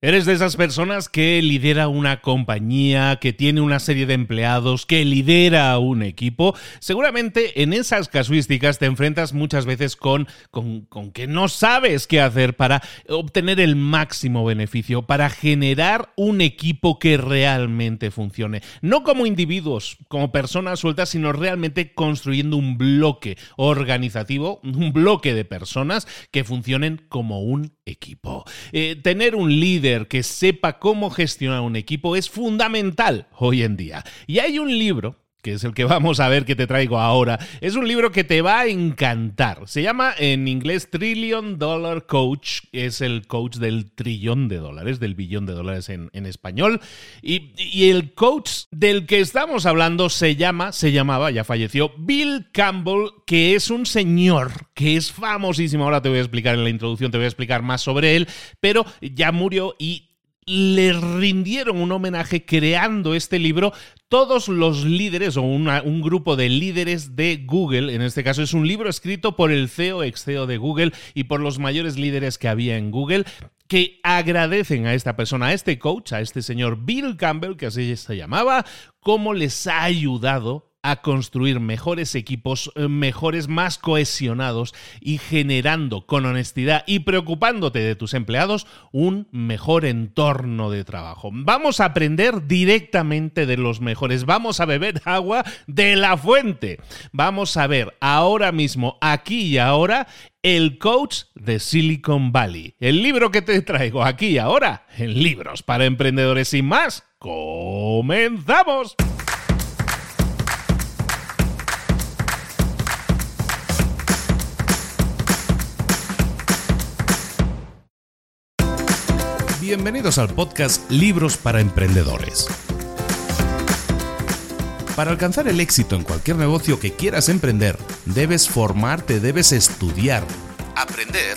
¿Eres de esas personas que lidera una compañía, que tiene una serie de empleados, que lidera un equipo? Seguramente en esas casuísticas te enfrentas muchas veces con, con, con, que no sabes qué hacer para obtener el máximo beneficio, para generar un equipo que realmente funcione. No como individuos, como personas sueltas, sino realmente construyendo un bloque organizativo, un bloque de personas que funcionen como un equipo. Eh, tener un líder que sepa cómo gestionar un equipo es fundamental hoy en día. Y hay un libro que es el que vamos a ver que te traigo ahora, es un libro que te va a encantar. Se llama en inglés Trillion Dollar Coach, es el coach del trillón de dólares, del billón de dólares en, español. Y, y, el coach del que estamos hablando se llama, se llamaba, ya falleció, Bill Campbell, que es un señor que es famosísimo. Ahora te voy a explicar en la introducción, te voy a explicar más sobre él, pero ya murió y le rindieron un homenaje creando este libro. Todos los líderes o un grupo de líderes de Google, en este caso es un libro escrito por el CEO, ex CEO de Google y por los mayores líderes que había en Google, que agradecen a esta persona, a este coach, a este señor Bill Campbell, que así se llamaba, cómo les ha ayudado a construir mejores equipos, eh, mejores, más cohesionados y generando con honestidad y preocupándote de tus empleados un mejor entorno de trabajo. Vamos a aprender directamente de los mejores, vamos a beber agua de la fuente. Vamos a ver ahora mismo, aquí y ahora, el coach de Silicon Valley. El libro que te traigo aquí y ahora en Libros para Emprendedores y más. ¡Comenzamos! Bienvenidos al podcast Libros para Emprendedores. Para alcanzar el éxito en cualquier negocio que quieras emprender, debes formarte, debes estudiar, aprender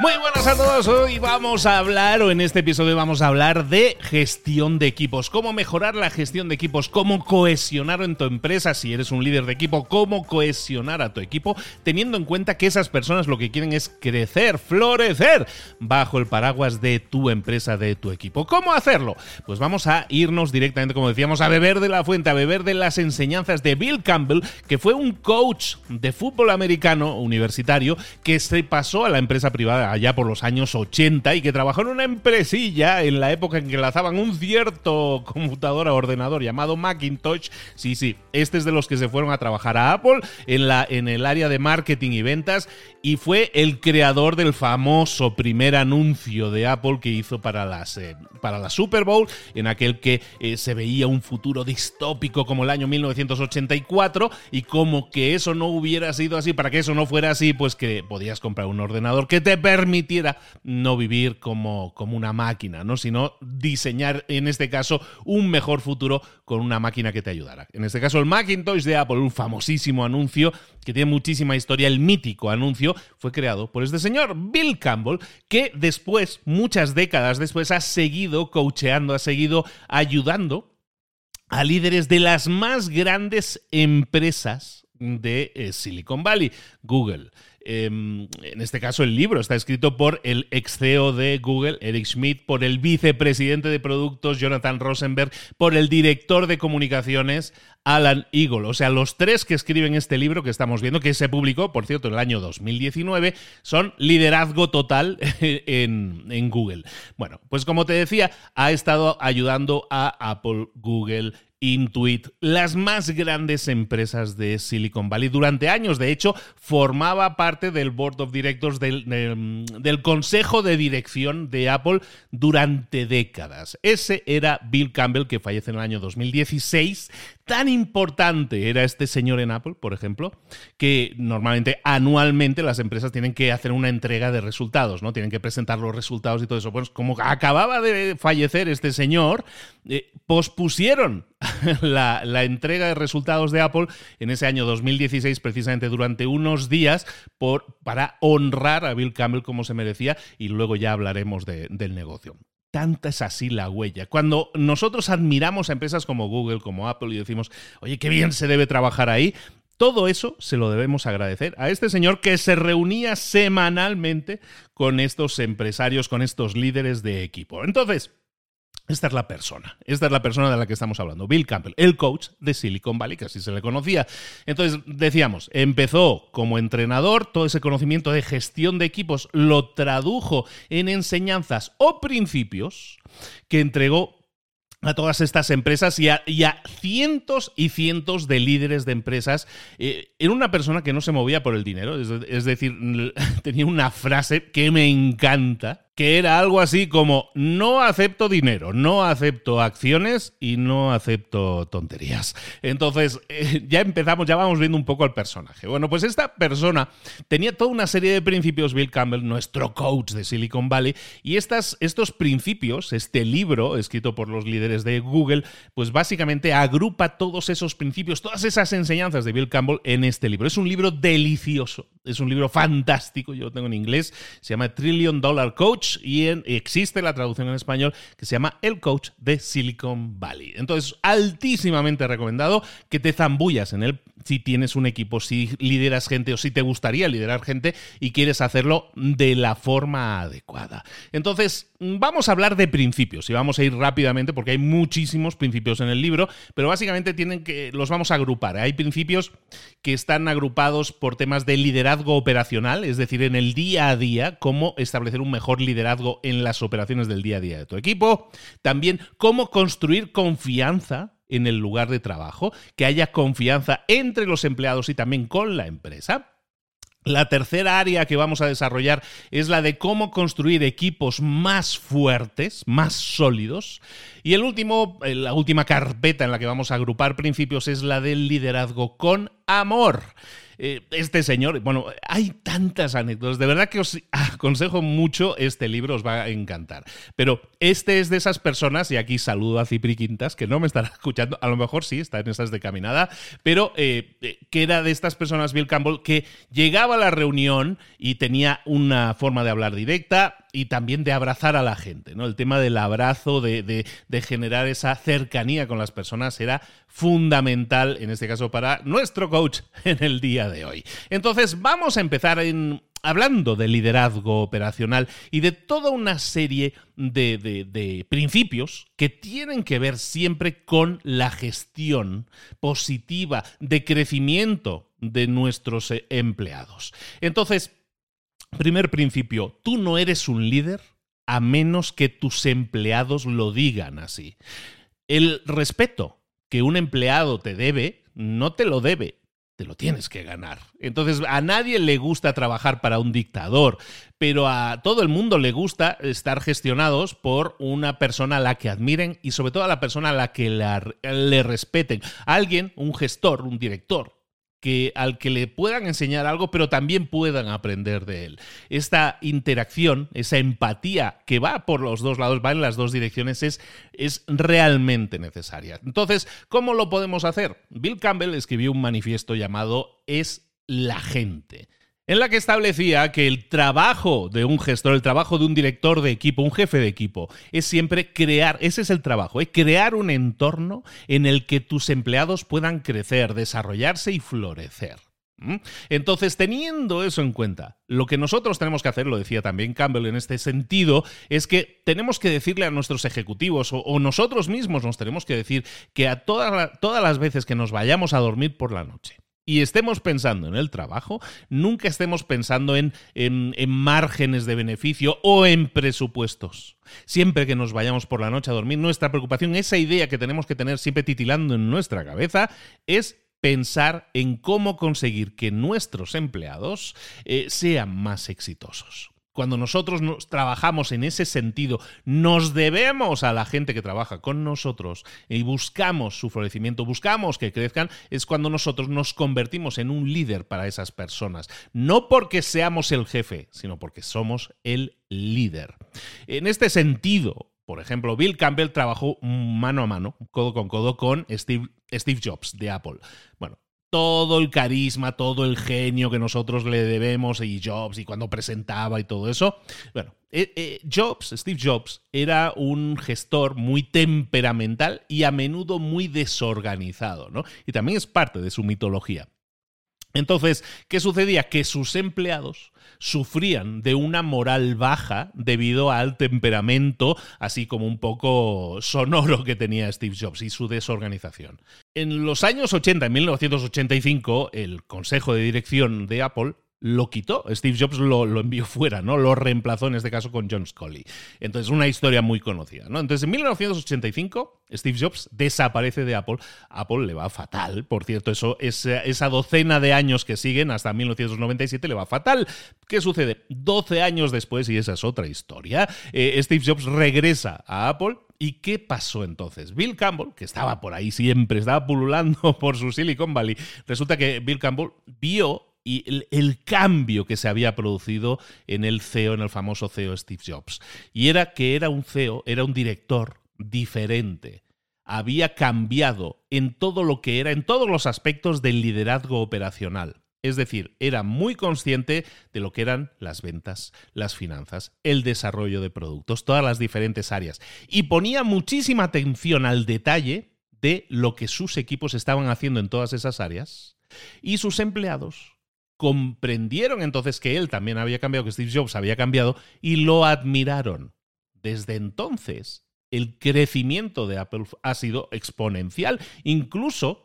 Muy buenas a todos, hoy vamos a hablar, o en este episodio vamos a hablar de gestión de equipos, cómo mejorar la gestión de equipos, cómo cohesionar en tu empresa, si eres un líder de equipo, cómo cohesionar a tu equipo, teniendo en cuenta que esas personas lo que quieren es crecer, florecer bajo el paraguas de tu empresa, de tu equipo. ¿Cómo hacerlo? Pues vamos a irnos directamente, como decíamos, a beber de la fuente, a beber de las enseñanzas de Bill Campbell, que fue un coach de fútbol americano universitario que se pasó a la empresa privada allá por los años 80 y que trabajó en una empresilla en la época en que lanzaban un cierto computador a ordenador llamado Macintosh. Sí, sí, este es de los que se fueron a trabajar a Apple en, la, en el área de marketing y ventas y fue el creador del famoso primer anuncio de Apple que hizo para, las, eh, para la Super Bowl, en aquel que eh, se veía un futuro distópico como el año 1984 y como que eso no hubiera sido así, para que eso no fuera así, pues que podías comprar un ordenador que te no vivir como, como una máquina, ¿no? sino diseñar, en este caso, un mejor futuro con una máquina que te ayudara. En este caso, el Macintosh de Apple, un famosísimo anuncio que tiene muchísima historia, el mítico anuncio, fue creado por este señor, Bill Campbell, que después, muchas décadas después, ha seguido coacheando, ha seguido ayudando a líderes de las más grandes empresas de eh, Silicon Valley, Google. Em, en este caso, el libro está escrito por el ex CEO de Google, Eric Schmidt, por el vicepresidente de productos, Jonathan Rosenberg, por el director de comunicaciones, Alan Eagle. O sea, los tres que escriben este libro que estamos viendo, que se publicó, por cierto, en el año 2019, son liderazgo total en, en Google. Bueno, pues como te decía, ha estado ayudando a Apple, Google Intuit, las más grandes empresas de Silicon Valley. Durante años, de hecho, formaba parte del Board of Directors del, Consejo de Dirección de Apple durante décadas. Ese era Bill Campbell, que fallece en el año 2016. Tan importante era este señor en Apple, por ejemplo, que normalmente anualmente las empresas tienen que hacer una entrega de resultados, ¿no? Tienen que presentar los resultados y todo eso. Pues como acababa de fallecer este señor, eh, pospusieron la, entrega de resultados de Apple en ese año 2016, precisamente durante unos días, para honrar a Bill Campbell como se merecía, y luego ya hablaremos del negocio tanta es así la huella. Cuando nosotros admiramos a empresas como Google, como Apple y decimos, oye, qué bien se debe trabajar ahí, todo eso se lo debemos agradecer a este señor que se reunía semanalmente con estos empresarios, con estos líderes de equipo. Entonces, esta es la persona, esta es la persona de la que estamos hablando, Bill Campbell, el coach de Silicon Valley, que así se le conocía. Entonces, decíamos, empezó como entrenador, todo ese conocimiento de gestión de equipos lo tradujo en enseñanzas o principios que entregó a todas estas empresas y a, cientos y cientos de líderes de empresas. Eh, era una persona que no se movía por el dinero, es decir, tenía una frase que me encanta, que era algo así como no acepto dinero, no acepto acciones y no acepto tonterías. Entonces, eh, ya empezamos, ya vamos viendo un poco al personaje. Bueno, pues esta persona tenía toda una serie de principios, Bill Campbell, nuestro coach de Silicon Valley, y estas, estos principios, este libro escrito por los líderes de Google, pues básicamente agrupa todos esos principios, todas esas enseñanzas de Bill Campbell en este libro. Es un libro delicioso, es un libro fantástico, yo lo tengo en inglés, se llama Trillion Dollar Coach y existe la traducción en español que se llama El Coach de Silicon Valley. Entonces, altísimamente recomendado que te zambullas en él si tienes un equipo, si lideras gente o si te gustaría liderar gente y quieres hacerlo de la forma adecuada. Entonces, vamos a hablar de principios y vamos a ir rápidamente porque hay muchísimos principios en el libro, pero básicamente tienen que los vamos a agrupar. Hay principios que están agrupados por temas de liderazgo operacional, es decir, en el día a día, cómo establecer un mejor liderazgo en las operaciones del día a día de tu equipo. También cómo construir confianza en el lugar de trabajo, que haya confianza entre los empleados y también con la empresa. La tercera área que vamos a desarrollar es la de cómo construir equipos más fuertes, más sólidos. Y el último, eh, la última carpeta en la que vamos a agrupar principios es la del liderazgo con amor. Eh, este señor, bueno, hay tantas anécdotas, de verdad que os aconsejo mucho este libro, os va a encantar. Pero este es de esas personas, y aquí saludo a Cipri Quintas, que no me estará escuchando, a lo mejor sí, está en esas de caminada, pero eh, que era de estas personas, Bill Campbell, que llegaba a la reunión y tenía una forma de hablar directa, y también de abrazar a la gente, ¿no? El tema del abrazo, de, generar esa cercanía con las personas era fundamental, en este caso, para nuestro coach en el día de hoy. Entonces, vamos a empezar en, hablando de liderazgo operacional y de toda una serie de, de, principios que tienen que ver siempre con la gestión positiva de crecimiento de nuestros eh, empleados. Entonces, Primer principio, tú no eres un líder a menos que tus empleados lo digan así. El respeto que un empleado te debe, no te lo debe, te lo tienes que ganar. Entonces, a nadie le gusta trabajar para un dictador, pero a todo el mundo le gusta estar gestionados por una persona a la que admiren y sobre todo a la persona a la que le respeten. Alguien, un gestor, un director, que, al que le puedan enseñar algo, pero también puedan aprender de él. Esta interacción, esa empatía que va por los dos lados, va en las dos direcciones, es, es realmente necesaria. Entonces, ¿cómo lo podemos hacer? Bill Campbell escribió un manifiesto llamado Es la gente en la que establecía que el trabajo de un gestor, el trabajo de un director de equipo, un jefe de equipo, es siempre crear, ese es el trabajo, es crear un entorno en el que tus empleados puedan crecer, desarrollarse y florecer. Entonces, teniendo eso en cuenta, lo que nosotros tenemos que hacer, lo decía también Campbell en este sentido, es que tenemos que decirle a nuestros ejecutivos o, nosotros mismos nos tenemos que decir que a todas las veces que nos vayamos a dormir por la noche, y estemos pensando en el trabajo, nunca estemos pensando en, en, márgenes de beneficio o en presupuestos. Siempre que nos vayamos por la noche a dormir, nuestra preocupación, esa idea que tenemos que tener siempre titilando en nuestra cabeza, es pensar en cómo conseguir que nuestros empleados eh, sean más exitosos. Cuando nosotros nos trabajamos en ese sentido, nos debemos a la gente que trabaja con nosotros y buscamos su florecimiento, buscamos que crezcan, es cuando nosotros nos convertimos en un líder para esas personas. No porque seamos el jefe, sino porque somos el líder. En este sentido, por ejemplo, Bill Campbell trabajó mano a mano, codo con codo, con Steve, Steve Jobs de Apple. Bueno, todo el carisma, todo el genio que nosotros le debemos y Jobs y cuando presentaba y todo eso. Bueno, eh, eh, Jobs, Steve Jobs, era un gestor muy temperamental y a menudo muy desorganizado, ¿no? Y también es parte de su mitología. Entonces, ¿qué sucedía? Que sus empleados sufrían de una moral baja debido al temperamento, así como un poco sonoro que tenía Steve Jobs y su desorganización. En los años 80, en 1985, el Consejo de Dirección de Apple lo quitó. Steve Jobs lo, envió fuera, ¿no? Lo reemplazó en este caso con John Scully. Entonces, una historia muy conocida, ¿no? Entonces, en 1985, Steve Jobs desaparece de Apple. Apple le va fatal, por cierto, eso, esa, esa docena de años que siguen hasta 1997 le va fatal. ¿Qué sucede? 12 años después, y esa es otra historia, eh, Steve Jobs regresa a Apple ¿Y qué pasó entonces? Bill Campbell, que estaba por ahí siempre, estaba pululando por su Silicon Valley, resulta que Bill Campbell vio y el, cambio que se había producido en el CEO, en el famoso CEO Steve Jobs. Y era que era un CEO, era un director diferente. Había cambiado en todo lo que era, en todos los aspectos del liderazgo operacional. Es decir, era muy consciente de lo que eran las ventas, las finanzas, el desarrollo de productos, todas las diferentes áreas. Y ponía muchísima atención al detalle de lo que sus equipos estaban haciendo en todas esas áreas. Y sus empleados comprendieron entonces que él también había cambiado, que Steve Jobs había cambiado y lo admiraron. Desde entonces, el crecimiento de Apple ha sido exponencial. Incluso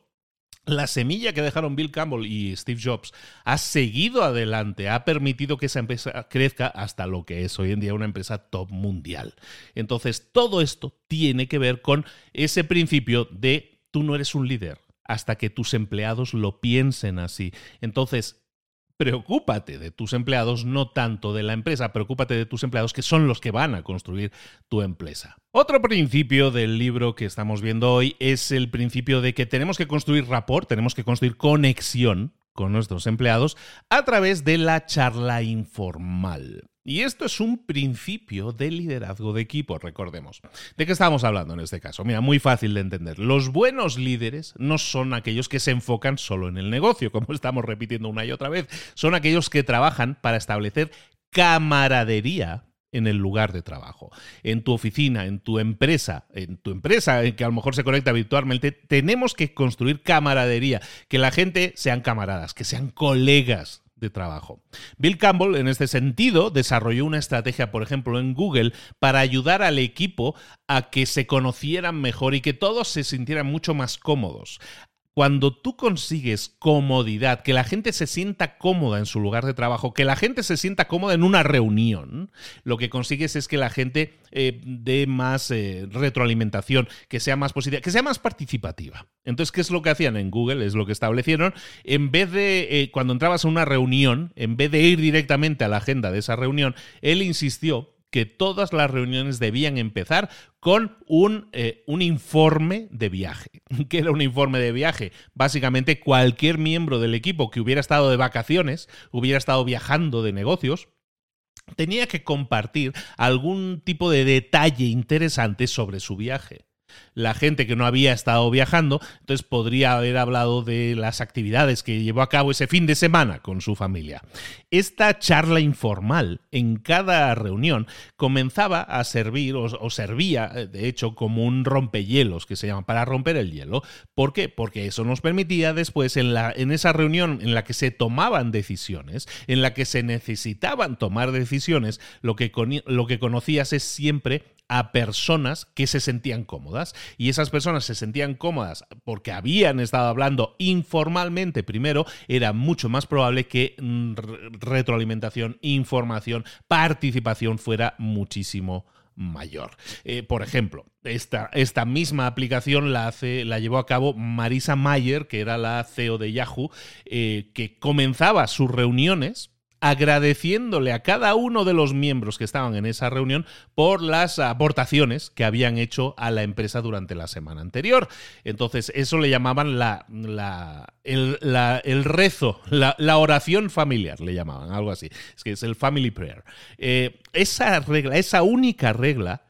la semilla que dejaron Bill Campbell y Steve Jobs ha seguido adelante, ha permitido que esa empresa crezca hasta lo que es hoy en día una empresa top mundial. Entonces, todo esto tiene que ver con ese principio de tú no eres un líder hasta que tus empleados lo piensen así. Entonces, preocúpate de tus empleados, no tanto de la empresa, preocúpate de tus empleados que son los que van a construir tu empresa. Otro principio del libro que estamos viendo hoy es el principio de que tenemos que construir rapport, tenemos que construir conexión con nuestros empleados a través de la charla informal. Y esto es un principio de liderazgo de equipo, recordemos. ¿De qué estamos hablando en este caso? Mira, muy fácil de entender. Los buenos líderes no son aquellos que se enfocan solo en el negocio, como estamos repitiendo una y otra vez. Son aquellos que trabajan para establecer camaradería en el lugar de trabajo, en tu oficina, en tu empresa, en tu empresa que a lo mejor se conecta virtualmente, tenemos que construir camaradería, que la gente sean camaradas, que sean colegas de trabajo. Bill Campbell, en este sentido, desarrolló una estrategia, por ejemplo, en Google, para ayudar al equipo a que se conocieran mejor y que todos se sintieran mucho más cómodos. Cuando tú consigues comodidad, que la gente se sienta cómoda en su lugar de trabajo, que la gente se sienta cómoda en una reunión, lo que consigues es que la gente eh, dé más eh, retroalimentación, que sea más positiva, que sea más participativa. Entonces, ¿qué es lo que hacían en Google? Es lo que establecieron. En vez de, eh, cuando entrabas a una reunión, en vez de ir directamente a la agenda de esa reunión, él insistió que todas las reuniones debían empezar con un, eh, un, informe de viaje. ¿Qué era un informe de viaje? Básicamente cualquier miembro del equipo que hubiera estado de vacaciones, hubiera estado viajando de negocios, tenía que compartir algún tipo de detalle interesante sobre su viaje la gente que no había estado viajando, entonces podría haber hablado de las actividades que llevó a cabo ese fin de semana con su familia. Esta charla informal en cada reunión comenzaba a servir o, servía, eh, de hecho, como un rompehielos que se llama, para romper el hielo. ¿Por qué? Porque eso nos permitía después en, la, en esa reunión en la que se tomaban decisiones, en la que se necesitaban tomar decisiones, lo que, lo que conocías es siempre a personas que se sentían cómodas. Y esas personas se sentían cómodas porque habían estado hablando informalmente primero, era mucho más probable que mm, retroalimentación, información, participación fuera muchísimo mayor. Eh, por ejemplo, esta, esta, misma aplicación la, hace, la llevó a cabo Marisa Mayer, que era la CEO de Yahoo, eh, que comenzaba sus reuniones agradeciéndole a cada uno de los miembros que estaban en esa reunión por las aportaciones que habían hecho a la empresa durante la semana anterior. Entonces, eso le llamaban la, el, rezo, la, oración familiar, le llamaban, algo así. Es que es el family prayer. Eh, esa regla, esa única regla,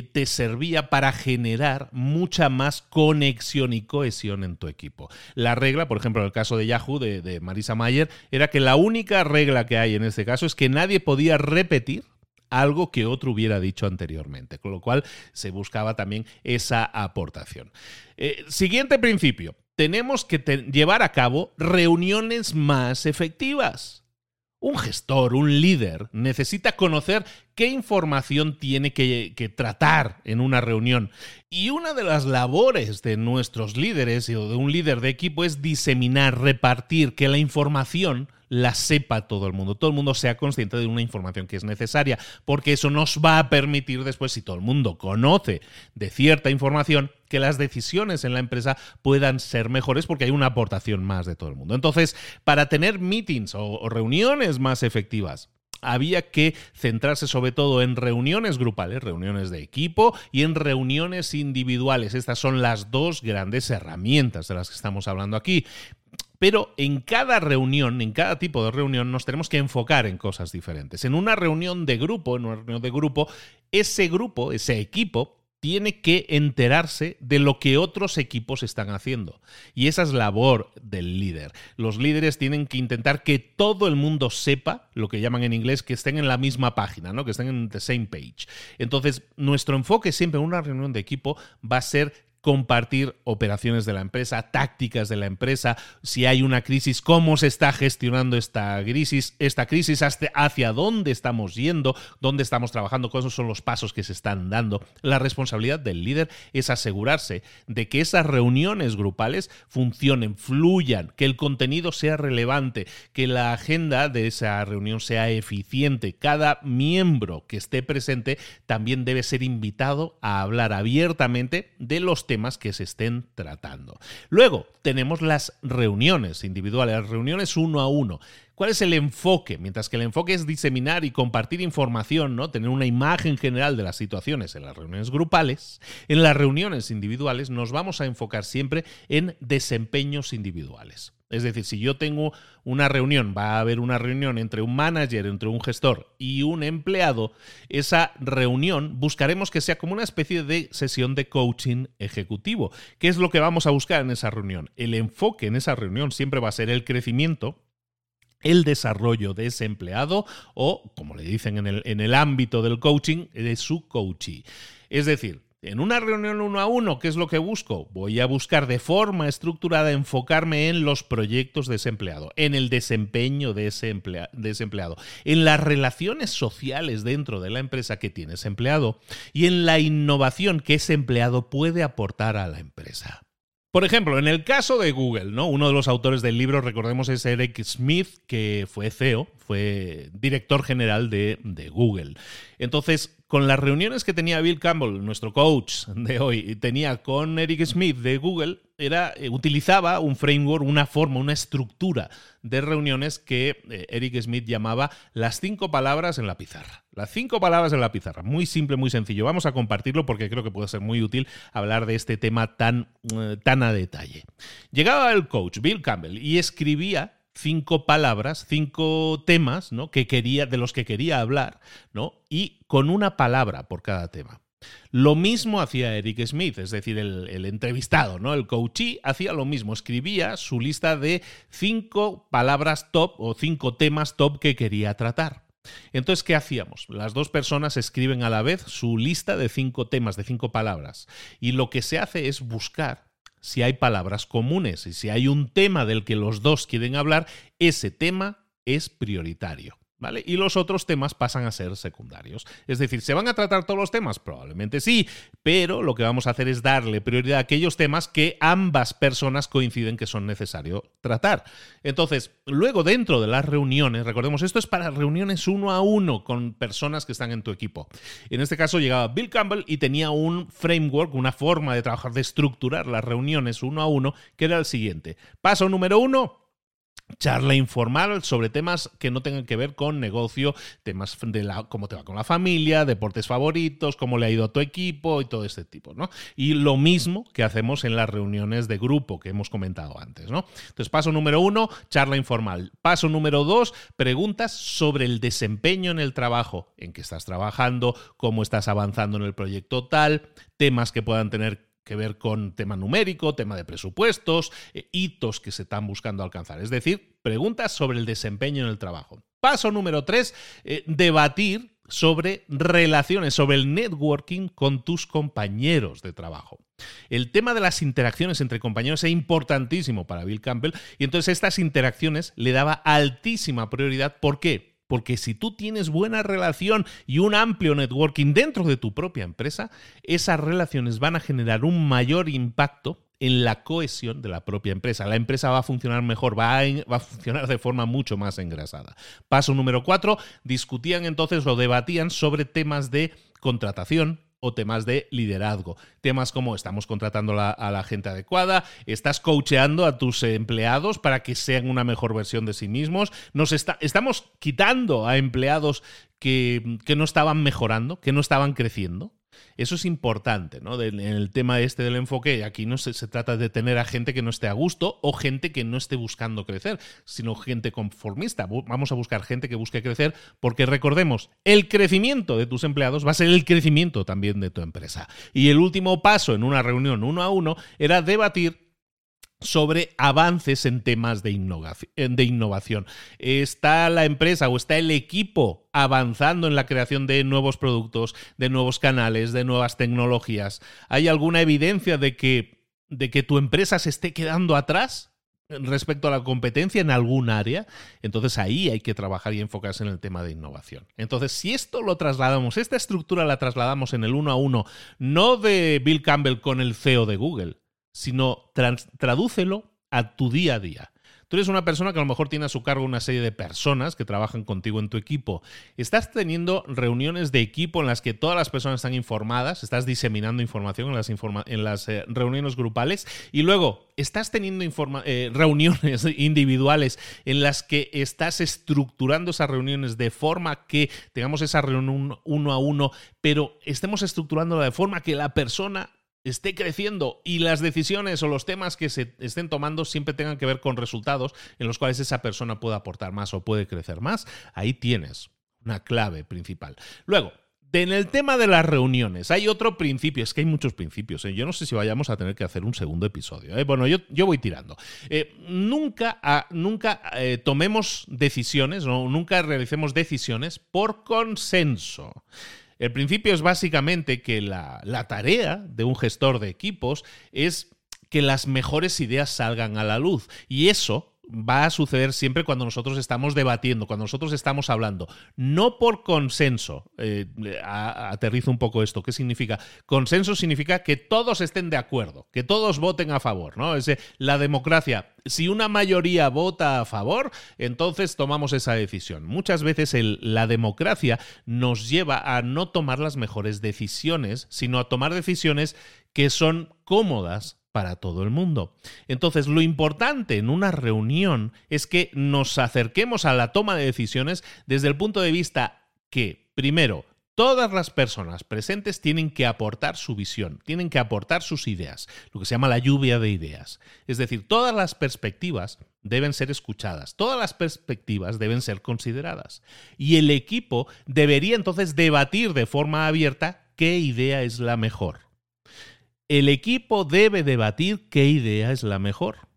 te servía para generar mucha más conexión y cohesión en tu equipo. La regla, por ejemplo, en el caso de Yahoo, de, Marisa Mayer, era que la única regla que hay en este caso es que nadie podía repetir algo que otro hubiera dicho anteriormente, con lo cual se buscaba también esa aportación. Eh, siguiente principio, tenemos que llevar a cabo reuniones más efectivas. Un gestor, un líder, necesita conocer qué información tiene que, tratar en una reunión. Y una de las labores de nuestros líderes o de un líder de equipo es diseminar, repartir, que la información la sepa todo el mundo, todo el mundo sea consciente de una información que es necesaria, porque eso nos va a permitir después, si todo el mundo conoce de cierta información, que las decisiones en la empresa puedan ser mejores porque hay una aportación más de todo el mundo. Entonces, para tener meetings o, reuniones más efectivas, había que centrarse sobre todo en reuniones grupales, reuniones de equipo y en reuniones individuales. Estas son las dos grandes herramientas de las que estamos hablando aquí. Pero en cada reunión, en cada tipo de reunión, nos tenemos que enfocar en cosas diferentes. En una reunión de grupo, en una reunión de grupo, ese grupo, ese equipo, tiene que enterarse de lo que otros equipos están haciendo. Y esa es labor del líder. Los líderes tienen que intentar que todo el mundo sepa, lo que llaman en inglés, que estén en la misma página, ¿no? que estén en the same page. Entonces, nuestro enfoque siempre en una reunión de equipo va a ser compartir operaciones de la empresa, tácticas de la empresa, si hay una crisis, cómo se está gestionando esta crisis, esta crisis hacia dónde estamos yendo, dónde estamos trabajando, cuáles son los pasos que se están dando. La responsabilidad del líder es asegurarse de que esas reuniones grupales funcionen, fluyan, que el contenido sea relevante, que la agenda de esa reunión sea eficiente. Cada miembro que esté presente también debe ser invitado a hablar abiertamente de los temas que se estén tratando. Luego tenemos las reuniones individuales, las reuniones uno a uno. ¿Cuál es el enfoque? Mientras que el enfoque es diseminar y compartir información, ¿no? Tener una imagen general de las situaciones en las reuniones grupales, en las reuniones individuales nos vamos a enfocar siempre en desempeños individuales. Es decir, si yo tengo una reunión, va a haber una reunión entre un manager, entre un gestor y un empleado, esa reunión buscaremos que sea como una especie de sesión de coaching ejecutivo. ¿Qué es lo que vamos a buscar en esa reunión? El enfoque en esa reunión siempre va a ser el crecimiento el desarrollo de ese empleado o, como le dicen en el, ámbito del coaching, de su coachee. Es decir, en una reunión uno a uno, ¿qué es lo que busco? Voy a buscar de forma estructurada enfocarme en los proyectos de ese empleado, en el desempeño de ese, empleado, en las relaciones sociales dentro de la empresa que tiene ese empleado y en la innovación que ese empleado puede aportar a la empresa. Por ejemplo, en el caso de Google, ¿no? Uno de los autores del libro, recordemos, es Eric Smith, que fue CEO, fue director general de, de Google. Entonces, con las reuniones que tenía Bill Campbell, nuestro coach de hoy, tenía con Eric Smith de Google, era, eh, utilizaba un framework, una forma, una estructura de reuniones que eh, Eric Smith llamaba las cinco palabras en la pizarra. Las cinco palabras en la pizarra. Muy simple, muy sencillo. Vamos a compartirlo porque creo que puede ser muy útil hablar de este tema tan, eh, tan a detalle. Llegaba el coach Bill Campbell y escribía cinco palabras, cinco temas, ¿no? Que quería, de los que quería hablar, ¿no? Y con una palabra por cada tema. Lo mismo hacía Eric Smith, es decir, el, entrevistado, ¿no? El coachee hacía lo mismo, escribía su lista de cinco palabras top o cinco temas top que quería tratar. Entonces, ¿qué hacíamos? Las dos personas escriben a la vez su lista de cinco temas, de cinco palabras. Y lo que se hace es buscar si hay palabras comunes y si hay un tema del que los dos quieren hablar, ese tema es prioritario. Y los otros temas pasan a ser secundarios. Es decir, ¿se van a tratar todos los temas? Probablemente sí, pero lo que vamos a hacer es darle prioridad a aquellos temas que ambas personas coinciden que son necesarios tratar. Entonces, luego dentro de las reuniones, recordemos, esto es para reuniones uno a uno con personas que están en tu equipo. En este caso llegaba Bill Campbell y tenía un framework, una forma de trabajar, de estructurar las reuniones uno a uno, que era el siguiente. Paso número uno, charla informal sobre temas que no tengan que ver con negocio, temas de la, cómo te va con la familia, deportes favoritos, cómo le ha ido a tu equipo y todo este tipo, ¿no? Y lo mismo que hacemos en las reuniones de grupo que hemos comentado antes, ¿no? Entonces, paso número uno, charla informal. Paso número dos, preguntas sobre el desempeño en el trabajo, en qué estás trabajando, cómo estás avanzando en el proyecto tal, temas que puedan tener que ver con tema numérico, tema de presupuestos, eh, hitos que se están buscando alcanzar. Es decir, preguntas sobre el desempeño en el trabajo. Paso número tres, eh, debatir sobre relaciones, sobre el networking con tus compañeros de trabajo. El tema de las interacciones entre compañeros es importantísimo para Bill Campbell y entonces estas interacciones le daba altísima prioridad. ¿Por qué? Porque si tú tienes buena relación y un amplio networking dentro de tu propia empresa, esas relaciones van a generar un mayor impacto en la cohesión de la propia empresa. La empresa va a funcionar mejor, va a, funcionar de forma mucho más engrasada. Paso número cuatro, discutían entonces o debatían sobre temas de contratación, o temas de liderazgo. Temas como estamos contratando a la gente adecuada, estás coacheando a tus empleados para que sean una mejor versión de sí mismos, nos estamos quitando a empleados que, que no estaban mejorando, que no estaban creciendo. Eso es importante, ¿no? en el tema este del enfoque, aquí no se, se, trata de tener a gente que no esté a gusto o gente que no esté buscando crecer, sino gente conformista. Vamos a buscar gente que busque crecer porque recordemos, el crecimiento de tus empleados va a ser el crecimiento también de tu empresa. Y el último paso en una reunión uno a uno era debatir sobre avances en temas de innovación. ¿Está la empresa o está el equipo avanzando en la creación de nuevos productos, de nuevos canales, de nuevas tecnologías? ¿Hay alguna evidencia de que, de que tu empresa se esté quedando atrás? respecto a la competencia en algún área, entonces ahí hay que trabajar y enfocarse en el tema de innovación. Entonces, si esto lo trasladamos, esta estructura la trasladamos en el uno a uno, no de Bill Campbell con el CEO de Google, sino tradúcelo a tu día a día. Tú eres una persona que a lo mejor tiene a su cargo una serie de personas que trabajan contigo en tu equipo. Estás teniendo reuniones de equipo en las que todas las personas están informadas, estás diseminando información en las, eh, reuniones grupales y luego estás teniendo eh, reuniones individuales en las que estás estructurando esas reuniones de forma que tengamos esa reunión uno a uno, pero estemos estructurándola de forma que la persona esté creciendo y las decisiones o los temas que se estén tomando siempre tengan que ver con resultados en los cuales esa persona puede aportar más o puede crecer más, ahí tienes una clave principal. Luego, en el tema de las reuniones, hay otro principio, es que hay muchos principios, ¿eh? yo no sé si vayamos a tener que hacer un segundo episodio, ¿eh? bueno, yo, yo, voy tirando. Eh, nunca nunca tomemos decisiones, o nunca realicemos decisiones por consenso. El principio es básicamente que la, la tarea de un gestor de equipos es que las mejores ideas salgan a la luz. Y eso va a suceder siempre cuando nosotros estamos debatiendo, cuando nosotros estamos hablando. No por consenso. Eh, aterrizo un poco esto. ¿Qué significa? Consenso significa que todos estén de acuerdo, que todos voten a favor. ¿no? Es, la democracia, si una mayoría vota a favor, entonces tomamos esa decisión. Muchas veces la democracia nos lleva a no tomar las mejores decisiones, sino a tomar decisiones que son cómodas para todo el mundo. Entonces, lo importante en una reunión es que nos acerquemos a la toma de decisiones desde el punto de vista que, primero, Todas las personas presentes tienen que aportar su visión, tienen que aportar sus ideas, lo que se llama la lluvia de ideas. Es decir, todas las perspectivas deben ser escuchadas, todas las perspectivas deben ser consideradas. Y el equipo debería entonces debatir de forma abierta qué idea es la mejor el equipo debe debatir qué idea es la mejor.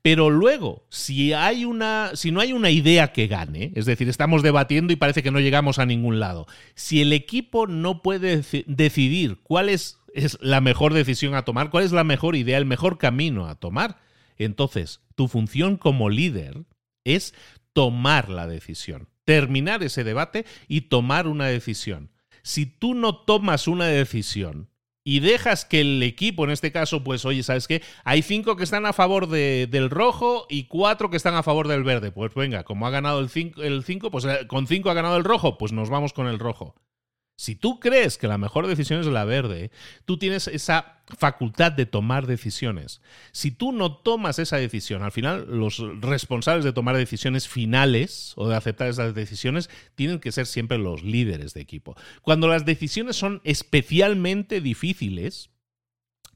Pero luego, si, no hay una idea que gane, es decir, estamos debatiendo y parece que no llegamos a ningún lado, si el equipo no puede decidir cuál es la mejor decisión a tomar, cuál es la mejor idea, el mejor camino a tomar, entonces tu función como líder es tomar la decisión. terminar ese debate y tomar una decisión. Si tú no tomas una decisión y dejas que el equipo, en este caso, pues oye, ¿sabes qué? Hay cinco que están a favor del rojo y cuatro que están a favor del verde. Pues venga, como ha ganado el cinco, el cinco pues eh, con cinco ha ganado el rojo, pues nos vamos con el rojo. Si tú crees que la mejor decisión es la verde, tú tienes esa facultad de tomar decisiones. Si tú no tomas esa decisión, al final los responsables de tomar decisiones finales o de aceptar esas decisiones tienen que ser siempre los líderes de equipo. Cuando las decisiones son especialmente difíciles,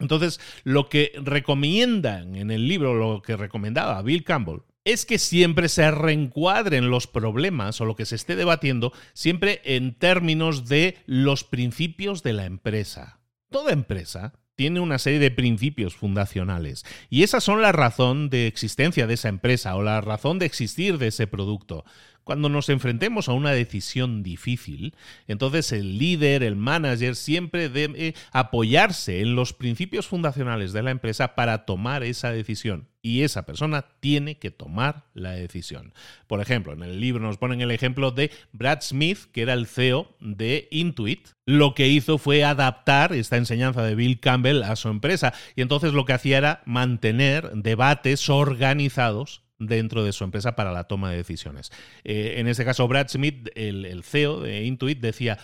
entonces lo que recomiendan en el libro, lo que recomendaba Bill Campbell, es que siempre se reencuadren los problemas o lo que se esté debatiendo siempre en términos de los principios de la empresa. Toda empresa tiene una serie de principios fundacionales y esas son la razón de existencia de esa empresa o la razón de existir de ese producto. Cuando nos enfrentemos a una decisión difícil, entonces el líder, el manager, siempre debe apoyarse en los principios fundacionales de la empresa para tomar esa decisión. Y esa persona tiene que tomar la decisión. Por ejemplo, en el libro nos ponen el ejemplo de Brad Smith, que era el CEO de Intuit. Lo que hizo fue adaptar esta enseñanza de Bill Campbell a su empresa. Y entonces lo que hacía era mantener debates organizados dentro de su empresa para la toma de decisiones. Eh, en este caso, Brad Smith, el, el CEO de Intuit, decía,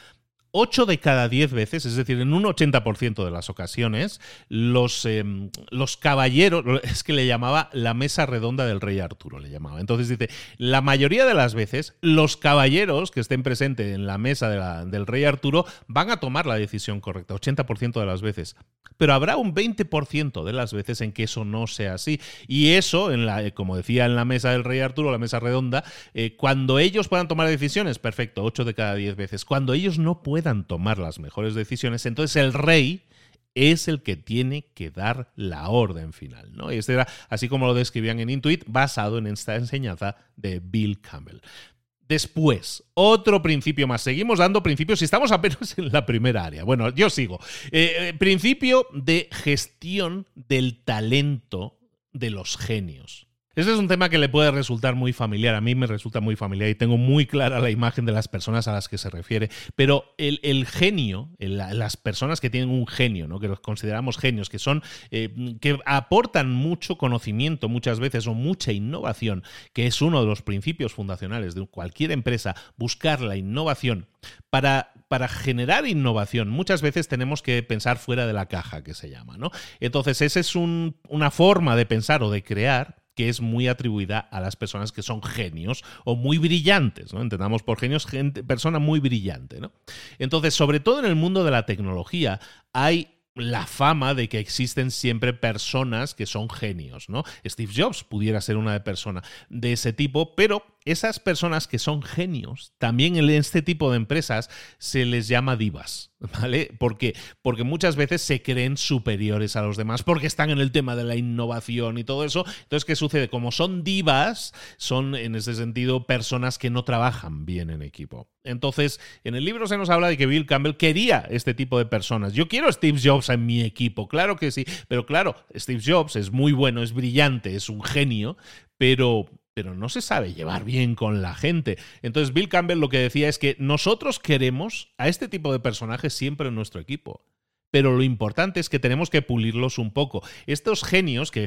8 de cada 10 veces, es decir, en un 80% de las ocasiones, los, em, los caballeros, es que le llamaba la mesa redonda del rey Arturo, le llamaba. Entonces dice, la mayoría de las veces, los caballeros que estén presentes en la mesa del rey Arturo van a tomar la decisión correcta, 80% de las veces. Pero habrá un 20% de las veces en que eso no sea así. Y eso, en la, como decía en la mesa del rey Arturo, la mesa redonda, eh, cuando ellos puedan tomar decisiones, perfecto, 8 de cada 10 veces. Cuando ellos no puedan tomar las mejores decisiones, entonces el rey es el que tiene que dar la orden final. ¿no? Y este era, así como lo describían en Intuit, basado en esta enseñanza de Bill Campbell. Después, otro principio más. Seguimos dando principios y estamos apenas en la primera área. Bueno, yo sigo. Eh, eh, principio de gestión del talento de los genios. Este es un tema que le puede resultar muy familiar, a mí me resulta muy familiar y tengo muy clara la imagen de las personas a las que se refiere, pero el, genio, las personas que tienen un genio, ¿no? que los consideramos genios, que son, eh, que aportan mucho conocimiento muchas veces o mucha innovación, que es uno de los principios fundacionales de cualquier empresa, buscar la innovación. Para, para generar innovación muchas veces tenemos que pensar fuera de la caja, que se llama, ¿no? Entonces, esa es una forma de pensar o de crear que es muy atribuida a las personas que son genios o muy brillantes, ¿no? Entendamos por genios, gente, persona muy brillante, ¿no? Entonces, sobre todo en el mundo de la tecnología, hay la fama de que existen siempre personas que son genios, ¿no? Steve Jobs pudiera ser una persona de ese tipo, pero esas personas que son genios, también en este tipo de empresas se les llama divas, ¿vale? Porque, porque muchas veces se creen superiores a los demás porque están en el tema de la innovación y todo eso. Entonces, ¿qué sucede? Como son divas, son en ese sentido personas que no trabajan bien en equipo. Entonces, en el libro se nos habla de que Bill Campbell quería este tipo de personas. Yo quiero Steve Jobs en mi equipo, claro que sí, pero claro, Steve Jobs es muy bueno, es brillante, es un genio, pero pero no se sabe llevar bien con la gente. Entonces Bill Campbell lo que decía es que nosotros queremos a este tipo de personajes siempre en nuestro equipo. Pero lo importante es que tenemos que pulirlos un poco. Estos genios, que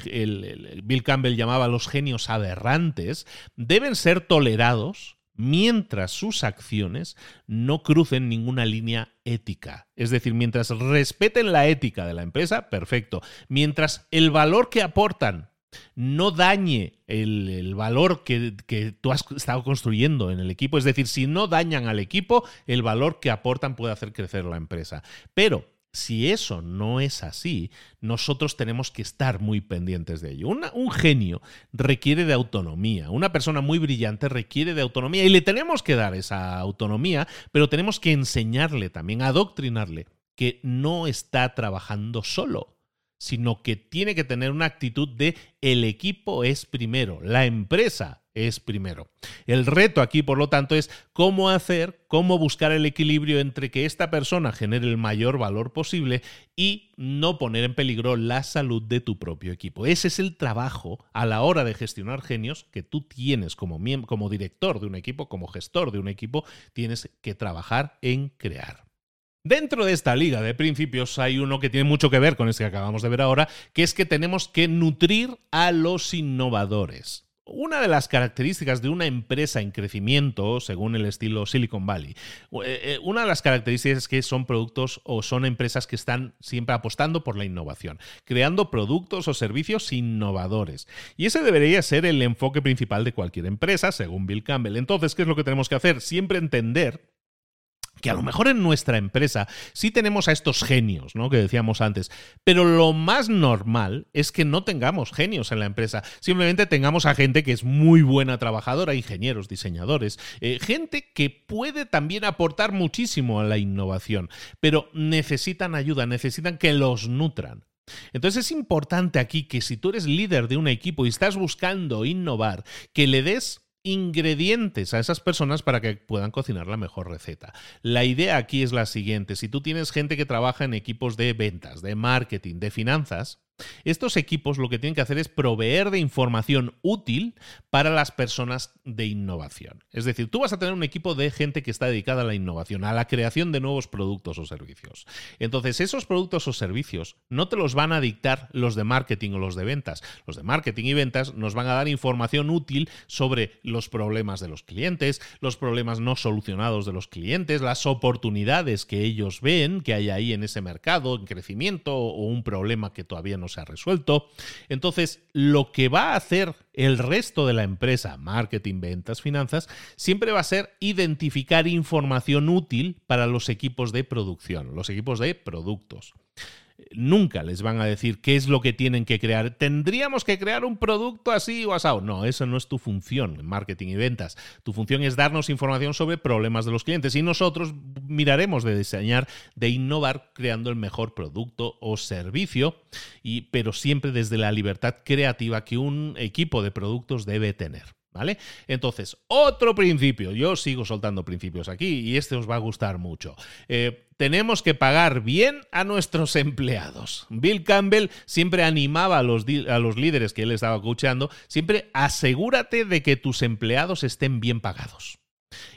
Bill Campbell llamaba los genios aberrantes, deben ser tolerados mientras sus acciones no crucen ninguna línea ética. Es decir, mientras respeten la ética de la empresa, perfecto. Mientras el valor que aportan no dañe el, valor que, que, tú has estado construyendo en el equipo. Es decir, si no dañan al equipo, el valor que aportan puede hacer crecer la empresa. Pero si eso no es así, nosotros tenemos que estar muy pendientes de ello. un genio requiere de autonomía, una persona muy brillante requiere de autonomía y le tenemos que dar esa autonomía, pero tenemos que enseñarle también, adoctrinarle que no está trabajando solo sino que tiene que tener una actitud de el equipo es primero, la empresa es primero. El reto aquí, por lo tanto, es cómo hacer, cómo buscar el equilibrio entre que esta persona genere el mayor valor posible y no poner en peligro la salud de tu propio equipo. Ese es el trabajo a la hora de gestionar genios que tú tienes como, como director de un equipo, como gestor de un equipo, tienes que trabajar en crear. Dentro de esta liga de principios hay uno que tiene mucho que ver con este que acabamos de ver ahora, que es que tenemos que nutrir a los innovadores. Una de las características de una empresa en crecimiento, según el estilo Silicon Valley, eh, eh, una de las características es que son productos o son empresas que están siempre apostando por la innovación, creando productos o servicios innovadores. Y ese debería ser el enfoque principal de cualquier empresa, según Bill Campbell. Entonces, ¿qué es lo que tenemos que hacer? Siempre entender que a lo mejor en nuestra empresa sí tenemos a estos genios, ¿no? Que decíamos antes, pero lo más normal es que no tengamos genios en la empresa, simplemente tengamos a gente que es muy buena trabajadora, ingenieros, diseñadores, eh, gente que puede también aportar muchísimo a la innovación, pero necesitan ayuda, necesitan que los nutran. Entonces es importante aquí que si tú eres líder de un equipo y estás buscando innovar, que le des ingredientes a esas personas para que puedan cocinar la mejor receta. La idea aquí es la siguiente, si tú tienes gente que trabaja en equipos de ventas, de marketing, de finanzas, estos equipos lo que tienen que hacer es proveer de información útil para las personas de innovación. Es decir, tú vas a tener un equipo de gente que está dedicada a la innovación, a la creación de nuevos productos o servicios. Entonces, esos productos o servicios no te los van a dictar los de marketing o los de ventas. Los de marketing y ventas nos van a dar información útil sobre los problemas de los clientes, los problemas no solucionados de los clientes, las oportunidades que ellos ven que hay ahí en ese mercado, en crecimiento o un problema que todavía no se ha resuelto. Entonces, lo que va a hacer el resto de la empresa, marketing, ventas, finanzas, siempre va a ser identificar información útil para los equipos de producción, los equipos de productos nunca les van a decir qué es lo que tienen que crear. Tendríamos que crear un producto así o asado. No, eso no es tu función en marketing y ventas. Tu función es darnos información sobre problemas de los clientes y nosotros miraremos de diseñar, de innovar creando el mejor producto o servicio, pero siempre desde la libertad creativa que un equipo de productos debe tener. ¿Vale? Entonces, otro principio, yo sigo soltando principios aquí y este os va a gustar mucho. Eh, tenemos que pagar bien a nuestros empleados. Bill Campbell siempre animaba a los, a los líderes que él estaba escuchando, siempre asegúrate de que tus empleados estén bien pagados.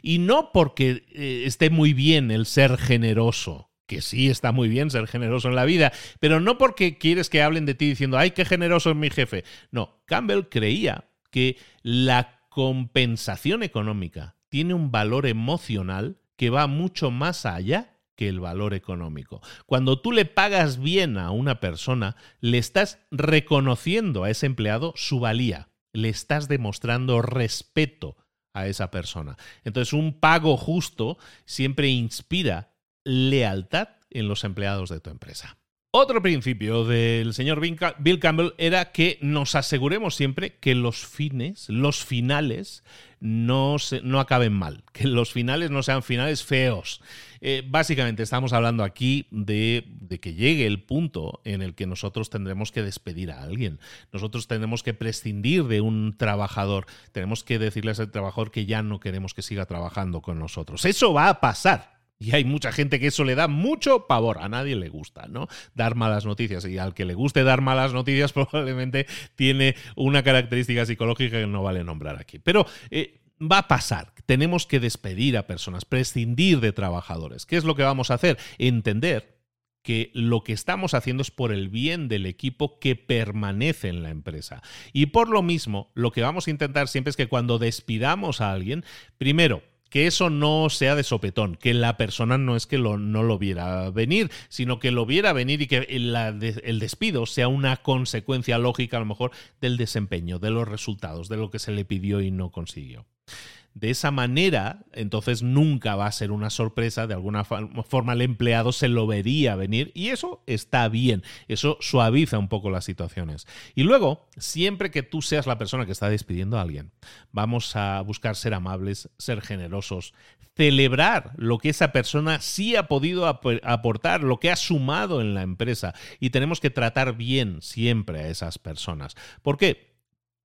Y no porque eh, esté muy bien el ser generoso, que sí está muy bien ser generoso en la vida, pero no porque quieres que hablen de ti diciendo, ay, qué generoso es mi jefe. No, Campbell creía que la compensación económica tiene un valor emocional que va mucho más allá que el valor económico. Cuando tú le pagas bien a una persona, le estás reconociendo a ese empleado su valía, le estás demostrando respeto a esa persona. Entonces, un pago justo siempre inspira lealtad en los empleados de tu empresa. Otro principio del señor Bill Campbell era que nos aseguremos siempre que los fines, los finales, no, no acaben mal, que los finales no sean finales feos. Eh, básicamente estamos hablando aquí de, de, que llegue el punto en el que nosotros tendremos que despedir a alguien. Nosotros tenemos que prescindir de un trabajador. Tenemos que decirle a ese trabajador que ya no queremos que siga trabajando con nosotros. Eso va a pasar. Y hay mucha gente que eso le da mucho pavor. A nadie le gusta, ¿no? Dar malas noticias. Y al que le guste dar malas noticias probablemente tiene una característica psicológica que no vale nombrar aquí. Pero eh, va a pasar. Tenemos que despedir a personas, prescindir de trabajadores. ¿Qué es lo que vamos a hacer? Entender que lo que estamos haciendo es por el bien del equipo que permanece en la empresa. Y por lo mismo, lo que vamos a intentar siempre es que cuando despidamos a alguien, primero, que eso no sea de sopetón, que la persona no es que no lo viera venir, sino que lo viera venir y que el despido sea una consecuencia lógica a lo mejor del desempeño, de los resultados, de lo que se le pidió y no consiguió. De esa manera, entonces nunca va a ser una sorpresa, de alguna forma el empleado se lo vería venir y eso está bien, eso suaviza un poco las situaciones. Y luego, siempre que tú seas la persona que está despidiendo a alguien, vamos a buscar ser amables, ser generosos, celebrar lo que esa persona sí ha podido aportar, lo que ha sumado en la empresa y tenemos que tratar bien siempre a esas personas. ¿Por qué?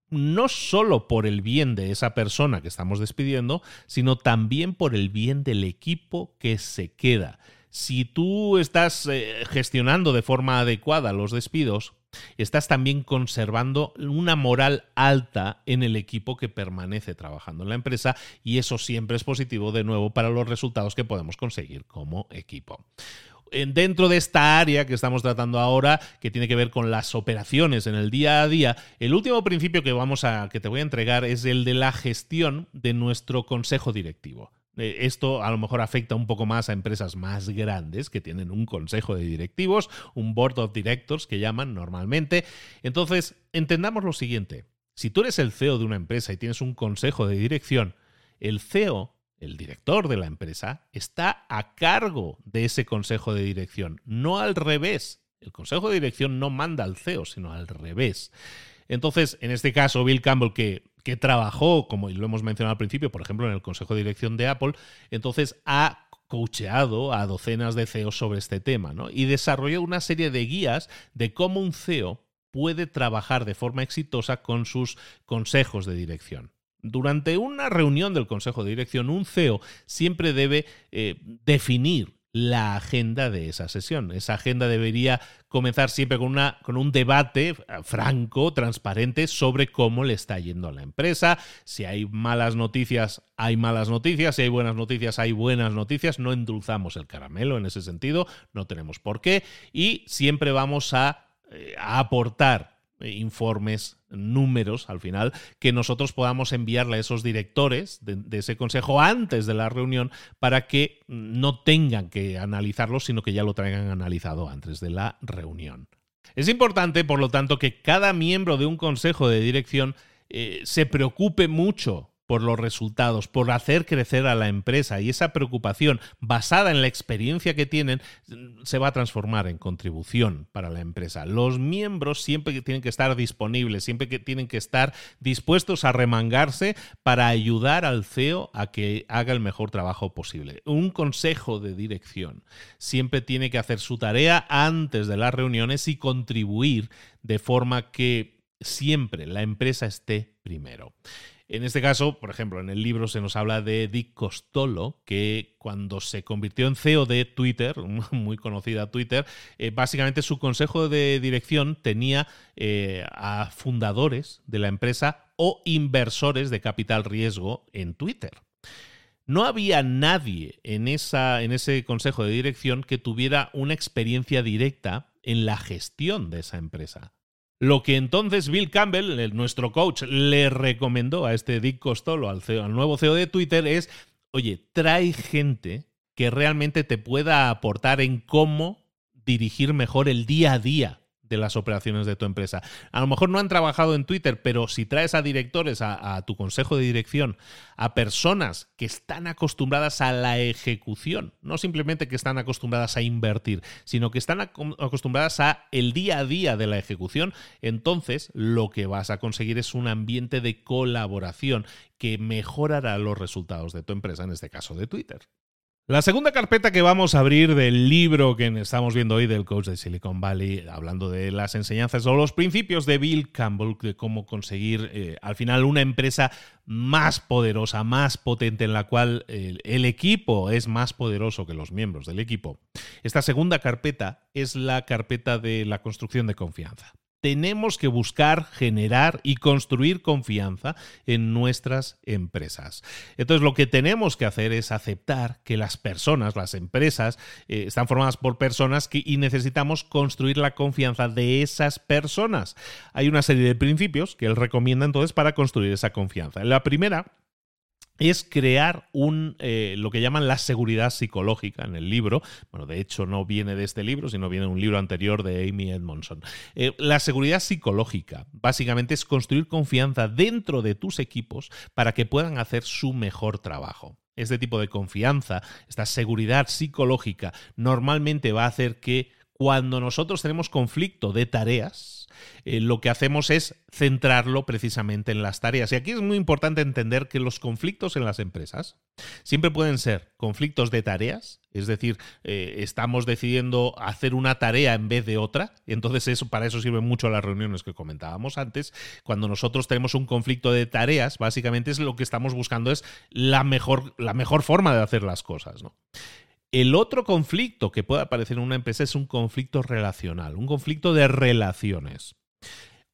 No solo por el bien de esa persona que estamos despidiendo, sino también por el bien del equipo que se queda. Si tú estás eh, gestionando de forma adecuada los despidos, estás también conservando una moral alta en el equipo que permanece trabajando en la empresa y eso siempre es positivo de nuevo para los resultados que podemos conseguir como equipo dentro de esta área que estamos tratando ahora, que tiene que ver con las operaciones en el día a día, el último principio que vamos a que te voy a entregar es el de la gestión de nuestro consejo directivo. Eh, esto a lo mejor afecta un poco más a empresas más grandes que tienen un consejo de directivos, un board of directors que llaman normalmente. Entonces, entendamos lo siguiente. Si tú eres el CEO de una empresa y tienes un consejo de dirección, el CEO el director de la empresa, está a cargo de ese consejo de dirección, no al revés. El consejo de dirección no manda al CEO, sino al revés. Entonces, en este caso, Bill Campbell, que, que trabajó, como lo hemos mencionado al principio, por ejemplo, en el consejo de dirección de Apple, entonces ha coacheado a docenas de CEOs sobre este tema, ¿no? Y desarrolló una serie de guías de cómo un CEO puede trabajar de forma exitosa con sus consejos de dirección. Durante una reunión del Consejo de Dirección, un CEO siempre debe eh, definir la agenda de esa sesión. Esa agenda debería comenzar siempre con, una, con un debate franco, transparente, sobre cómo le está yendo a la empresa. Si hay malas noticias, hay malas noticias. Si hay buenas noticias, hay buenas noticias. No endulzamos el caramelo en ese sentido, no tenemos por qué. Y siempre vamos a, eh, aportar informes, números al final, que nosotros podamos enviarle a esos directores de, ese consejo antes de la reunión para que no tengan que analizarlo, sino que ya lo traigan analizado antes de la reunión. Es importante, por lo tanto, que cada miembro de un consejo de dirección eh, se preocupe mucho por los resultados, por hacer crecer a la empresa y esa preocupación basada en la experiencia que tienen se va a transformar en contribución para la empresa. Los miembros siempre tienen que estar disponibles, siempre que tienen que estar dispuestos a remangarse para ayudar al CEO a que haga el mejor trabajo posible. Un consejo de dirección siempre tiene que hacer su tarea antes de las reuniones y contribuir de forma que siempre la empresa esté primero. En este caso, por ejemplo, en el libro se nos habla de Dick Costolo, que cuando se convirtió en CEO de Twitter, muy conocida Twitter, eh, básicamente su consejo de dirección tenía eh, a fundadores de la empresa o inversores de capital riesgo en Twitter. No había nadie en, esa, en ese consejo de dirección que tuviera una experiencia directa en la gestión de esa empresa. Lo que entonces Bill Campbell, nuestro coach, le recomendó a este Dick Costolo, al, al nuevo CEO de Twitter, es, oye, trae gente que realmente te pueda aportar en cómo dirigir mejor el día a día de las operaciones de tu empresa. A lo mejor no han trabajado en Twitter, pero si traes a directores, a, tu consejo de dirección, a personas que están acostumbradas a la ejecución, no simplemente que están acostumbradas a invertir, sino que están acostumbradas a el día a día de la ejecución, entonces lo que vas a conseguir es un ambiente de colaboración que mejorará los resultados de tu empresa, en este caso de Twitter. La segunda carpeta que vamos a abrir del libro que estamos viendo hoy del coach de Silicon Valley, hablando de las enseñanzas o los principios de Bill Campbell, de cómo conseguir eh, al final una empresa más poderosa, más potente, en la cual el, el equipo es más poderoso que los miembros del equipo. Esta segunda carpeta es la carpeta de la construcción de confianza tenemos que buscar generar y construir confianza en nuestras empresas. Entonces lo que tenemos que hacer es aceptar que las personas, las empresas, eh, están formadas por personas y necesitamos construir la confianza de esas personas. Hay una serie de principios que él recomienda entonces para construir esa confianza. La primera es crear un, eh, lo que llaman la seguridad psicológica en el libro. Bueno, de hecho no viene de este libro, sino viene de un libro anterior de Amy Edmondson. Eh, la seguridad psicológica básicamente es construir confianza dentro de tus equipos para que puedan hacer su mejor trabajo. Este tipo de confianza, esta seguridad psicológica, normalmente va a hacer que cuando nosotros tenemos conflicto de tareas, eh, lo que hacemos es centrarlo precisamente en las tareas. Y aquí es muy importante entender que los conflictos en las empresas siempre pueden ser conflictos de tareas, es decir, eh, estamos decidiendo hacer una tarea en vez de otra, entonces eso, para eso sirven mucho las reuniones que comentábamos antes. Cuando nosotros tenemos un conflicto de tareas, básicamente es lo que estamos buscando es la mejor, la mejor forma de hacer las cosas. ¿no? El otro conflicto que puede aparecer en una empresa es un conflicto relacional, un conflicto de relaciones.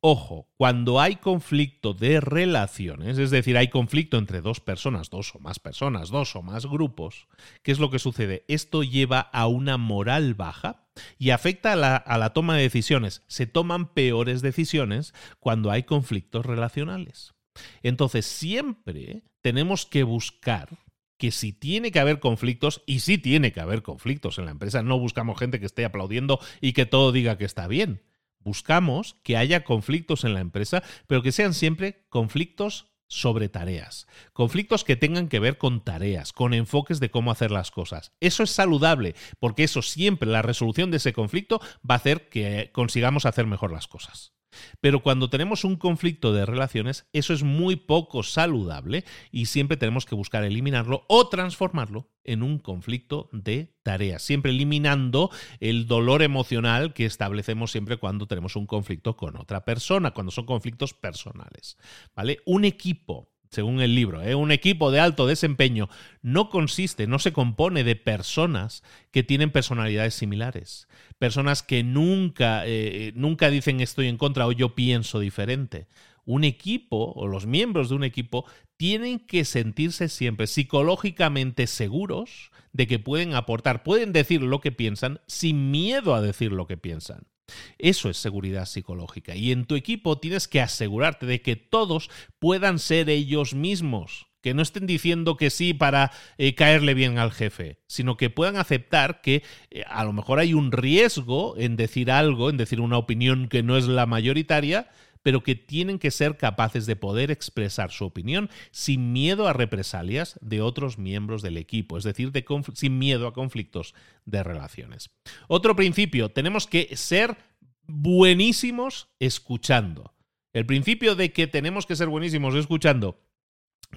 Ojo, cuando hay conflicto de relaciones, es decir, hay conflicto entre dos personas, dos o más personas, dos o más grupos, ¿qué es lo que sucede? Esto lleva a una moral baja y afecta a la, a la toma de decisiones. Se toman peores decisiones cuando hay conflictos relacionales. Entonces, siempre tenemos que buscar que si tiene que haber conflictos, y sí tiene que haber conflictos en la empresa, no buscamos gente que esté aplaudiendo y que todo diga que está bien. Buscamos que haya conflictos en la empresa, pero que sean siempre conflictos sobre tareas. Conflictos que tengan que ver con tareas, con enfoques de cómo hacer las cosas. Eso es saludable, porque eso siempre, la resolución de ese conflicto va a hacer que consigamos hacer mejor las cosas. Pero cuando tenemos un conflicto de relaciones, eso es muy poco saludable y siempre tenemos que buscar eliminarlo o transformarlo en un conflicto de tareas, siempre eliminando el dolor emocional que establecemos siempre cuando tenemos un conflicto con otra persona, cuando son conflictos personales. ¿Vale? Un equipo según el libro, ¿eh? un equipo de alto desempeño no consiste, no se compone de personas que tienen personalidades similares, personas que nunca, eh, nunca dicen estoy en contra o yo pienso diferente. Un equipo o los miembros de un equipo tienen que sentirse siempre psicológicamente seguros de que pueden aportar, pueden decir lo que piensan sin miedo a decir lo que piensan. Eso es seguridad psicológica. Y en tu equipo tienes que asegurarte de que todos puedan ser ellos mismos. Que no estén diciendo que sí para eh, caerle bien al jefe, sino que puedan aceptar que eh, a lo mejor hay un riesgo en decir algo, en decir una opinión que no es la mayoritaria, pero que tienen que ser capaces de poder expresar su opinión sin miedo a represalias de otros miembros del equipo, es decir, sin miedo a conflictos de relaciones. Otro principio, tenemos que ser buenísimos escuchando. El principio de que tenemos que ser buenísimos escuchando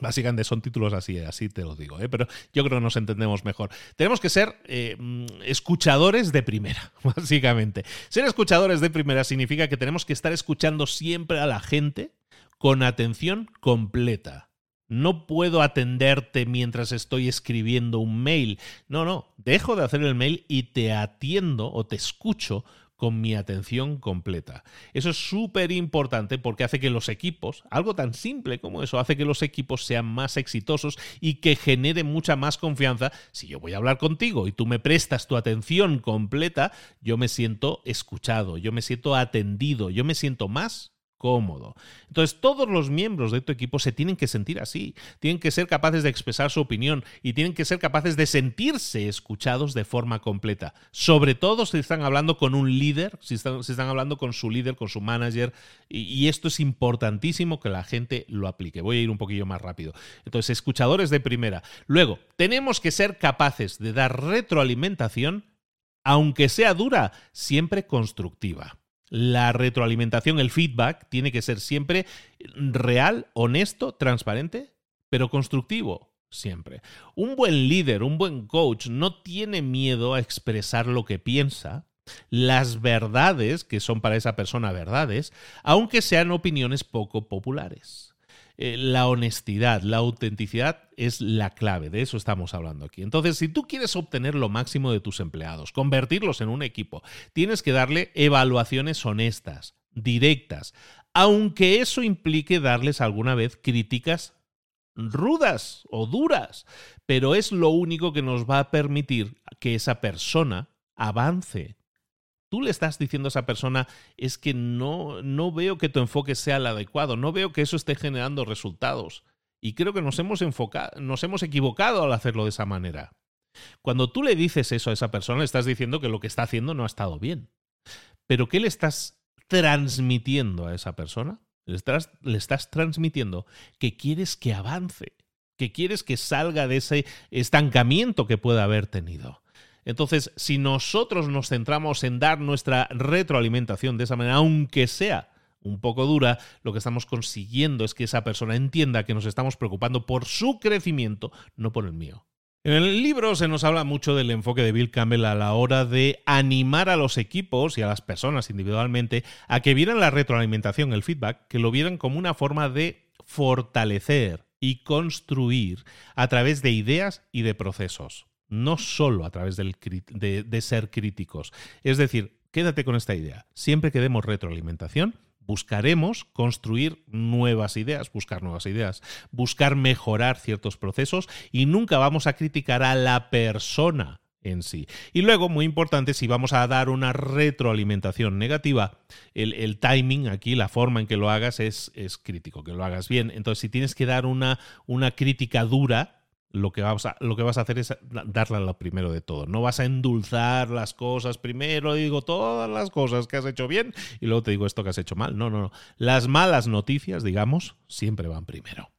Básicamente son títulos así, así te lo digo, ¿eh? pero yo creo que nos entendemos mejor. Tenemos que ser eh, mm, escuchadores de primera, básicamente. Ser escuchadores de primera significa que tenemos que estar escuchando siempre a la gente con atención completa. No puedo atenderte mientras estoy escribiendo un mail. No, no, dejo de hacer el mail y te atiendo o te escucho con mi atención completa. Eso es súper importante porque hace que los equipos, algo tan simple como eso, hace que los equipos sean más exitosos y que genere mucha más confianza. Si yo voy a hablar contigo y tú me prestas tu atención completa, yo me siento escuchado, yo me siento atendido, yo me siento más cómodo. Entonces, todos los miembros de tu equipo se tienen que sentir así, tienen que ser capaces de expresar su opinión y tienen que ser capaces de sentirse escuchados de forma completa. Sobre todo si están hablando con un líder, si están, están hablando con su líder, con su manager, y, y, esto es importantísimo que la gente lo aplique. Voy a ir un poquillo más rápido. Entonces, escuchadores de primera. Luego, tenemos que ser capaces de dar retroalimentación, aunque sea dura, siempre constructiva. La retroalimentación, el feedback, tiene que ser siempre real, honesto, transparente, pero constructivo, siempre. Un buen líder, un buen coach no tiene miedo a expresar lo que piensa, las verdades, que son para esa persona verdades, aunque sean opiniones poco populares. Eh, la honestidad, la autenticidad es la clave, de eso estamos hablando aquí. Entonces, si tú quieres obtener lo máximo de tus empleados, convertirlos en un equipo, tienes que darle evaluaciones honestas, directas, aunque eso implique darles alguna vez críticas rudas o duras, pero es lo único que nos va a permitir que esa persona avance tú le estás diciendo a esa persona es que no, no veo que tu enfoque sea el adecuado, no veo que eso esté generando resultados. Y creo que nos hemos enfocado, nos hemos equivocado al hacerlo de esa manera. Cuando tú le dices eso a esa persona, le estás diciendo que lo que está haciendo no ha estado bien. Pero ¿qué le estás transmitiendo a esa persona? Le estás, le estás transmitiendo que quieres que avance, que quieres que salga de ese estancamiento que pueda haber tenido. Entonces, si nosotros nos centramos en dar nuestra retroalimentación de esa manera, aunque sea un poco dura, lo que estamos consiguiendo es que esa persona entienda que nos estamos preocupando por su crecimiento, no por el mío. En el libro se nos habla mucho del enfoque de Bill Campbell a la hora de animar a los equipos y a las personas individualmente a que vieran la retroalimentación, el feedback, que lo vieran como una forma de fortalecer y construir a través de ideas y de procesos no solo a través de, ser críticos. Es decir, quédate con esta idea. Siempre que demos retroalimentación, buscaremos construir nuevas ideas, buscar nuevas ideas, buscar mejorar ciertos procesos y nunca vamos a criticar a la persona en sí. Y luego, muy importante, si vamos a dar una retroalimentación negativa, el, timing aquí, la forma en que lo hagas es, crítico, que lo hagas bien. Entonces, si tienes que dar una crítica dura, lo que, vas a, lo que vas a hacer es darle lo primero de todo. No vas a endulzar las cosas primero, digo todas las cosas que has hecho bien y luego te digo esto que has hecho mal. No, no, no. Las malas noticias, digamos, siempre van primero.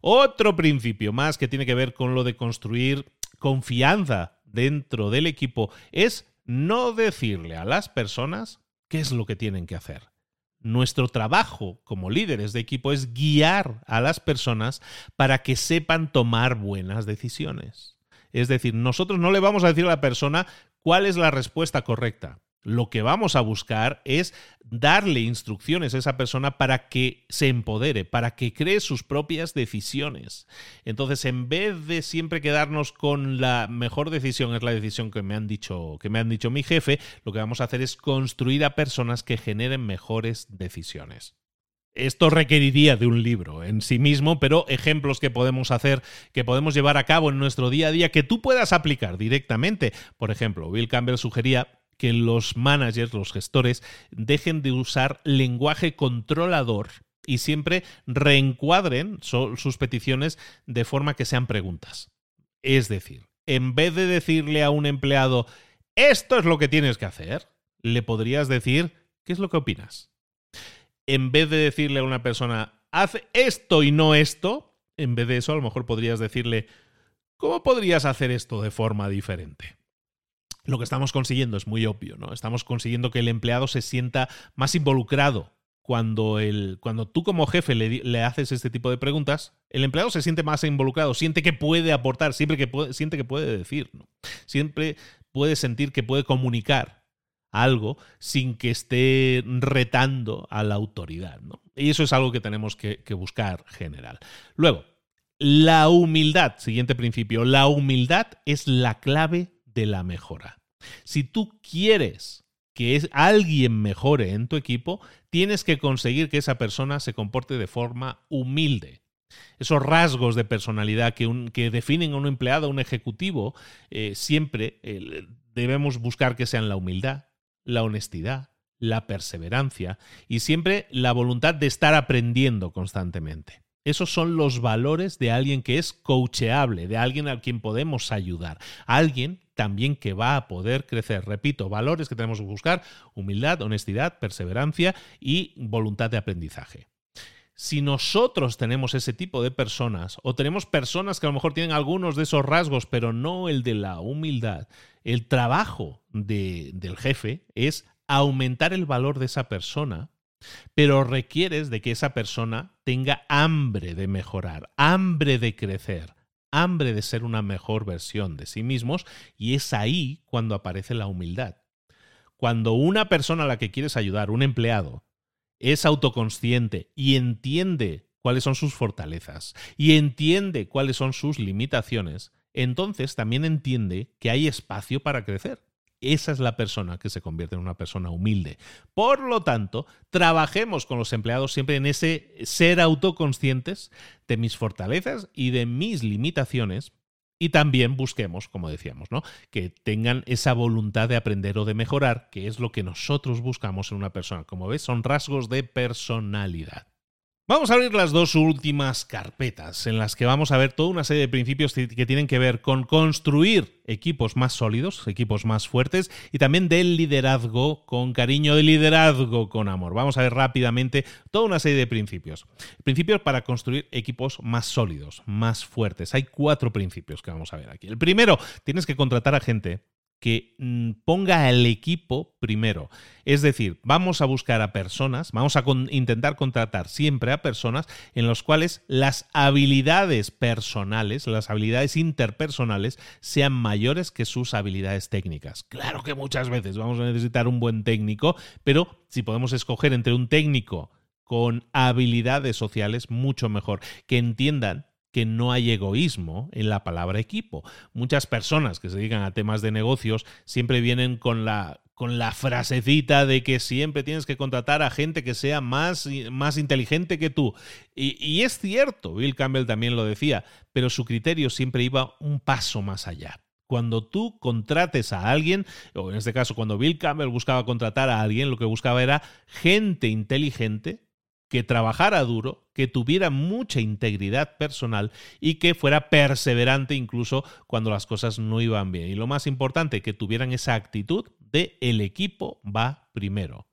Otro principio más que tiene que ver con lo de construir confianza dentro del equipo es no decirle a las personas qué es lo que tienen que hacer. Nuestro trabajo como líderes de equipo es guiar a las personas para que sepan tomar buenas decisiones. Es decir, nosotros no le vamos a decir a la persona cuál es la respuesta correcta lo que vamos a buscar es darle instrucciones a esa persona para que se empodere, para que cree sus propias decisiones. Entonces, en vez de siempre quedarnos con la mejor decisión es la decisión que me han dicho, que me han dicho mi jefe, lo que vamos a hacer es construir a personas que generen mejores decisiones. Esto requeriría de un libro en sí mismo, pero ejemplos que podemos hacer, que podemos llevar a cabo en nuestro día a día, que tú puedas aplicar directamente. Por ejemplo, Bill Campbell sugería que los managers, los gestores, dejen de usar lenguaje controlador y siempre reencuadren sus peticiones de forma que sean preguntas. Es decir, en vez de decirle a un empleado, esto es lo que tienes que hacer, le podrías decir, ¿qué es lo que opinas? En vez de decirle a una persona, haz esto y no esto, en vez de eso a lo mejor podrías decirle, ¿cómo podrías hacer esto de forma diferente? Lo que estamos consiguiendo es muy obvio, ¿no? Estamos consiguiendo que el empleado se sienta más involucrado. Cuando, el, cuando tú como jefe le, haces este tipo de preguntas, el empleado se siente más involucrado, siente que puede aportar, siempre que puede, siente que puede decir, ¿no? Siempre puede sentir que puede comunicar algo sin que esté retando a la autoridad, ¿no? Y eso es algo que tenemos que, que buscar general. Luego, la humildad, siguiente principio, la humildad es la clave de la mejora. Si tú quieres que alguien mejore en tu equipo, tienes que conseguir que esa persona se comporte de forma humilde. Esos rasgos de personalidad que, definen a un empleado, a un ejecutivo, eh, siempre eh, debemos buscar que sean la humildad, la honestidad, la perseverancia y siempre la voluntad de estar aprendiendo constantemente. Esos son los valores de alguien que es coacheable, de alguien al quien podemos ayudar, alguien también que va a poder crecer. Repito, valores que tenemos que buscar, humildad, honestidad, perseverancia y voluntad de aprendizaje. Si nosotros tenemos ese tipo de personas, o tenemos personas que a lo mejor tienen algunos de esos rasgos, pero no el de la humildad, el trabajo del jefe es aumentar el valor de esa persona pero requieres de que esa persona tenga hambre de mejorar, hambre de crecer, hambre de ser una mejor versión de sí mismos y es ahí cuando aparece la humildad. Cuando una persona a la que quieres ayudar, un empleado, es autoconsciente y entiende cuáles son sus fortalezas y entiende cuáles son sus limitaciones, entonces también entiende que hay espacio para crecer esa es la persona que se convierte en una persona humilde. Por lo tanto, trabajemos con los empleados siempre en ese ser autoconscientes de mis fortalezas y de mis limitaciones y también busquemos, como decíamos, ¿no? que tengan esa voluntad de aprender o de mejorar, que es lo que nosotros buscamos en una persona. Como ves, son rasgos de personalidad. Vamos a abrir las dos últimas carpetas en las que vamos a ver toda una serie de principios que tienen que ver con construir equipos más sólidos, equipos más fuertes y también del liderazgo con cariño, de liderazgo con amor. Vamos a ver rápidamente toda una serie de principios. Principios para construir equipos más sólidos, más fuertes. Hay cuatro principios que vamos a ver aquí. El primero, tienes que contratar a gente que mm, ponga al equipo primero. Es decir, vamos a buscar a personas, vamos a intentar contratar siempre a personas en las cuales las habilidades personales, las habilidades interpersonales sean mayores que sus habilidades técnicas. Claro que muchas veces vamos a necesitar un buen técnico, pero si podemos escoger entre un técnico con habilidades sociales, mucho mejor, que entiendan que no hay egoísmo en la palabra equipo. Muchas personas que se dedican a temas de negocios siempre vienen con la con la frasecita de que siempre tienes que contratar a gente que sea más, más inteligente que tú. Y, y, es cierto, Bill Campbell también lo decía, pero su criterio siempre iba un paso más allá. Cuando tú contrates a alguien, o en este caso cuando Bill Campbell buscaba contratar a alguien, lo que buscaba era gente inteligente que trabajara duro, que tuviera mucha integridad personal y que fuera perseverante incluso cuando las cosas no iban bien. Y lo más importante, que tuvieran esa actitud de el equipo va primero.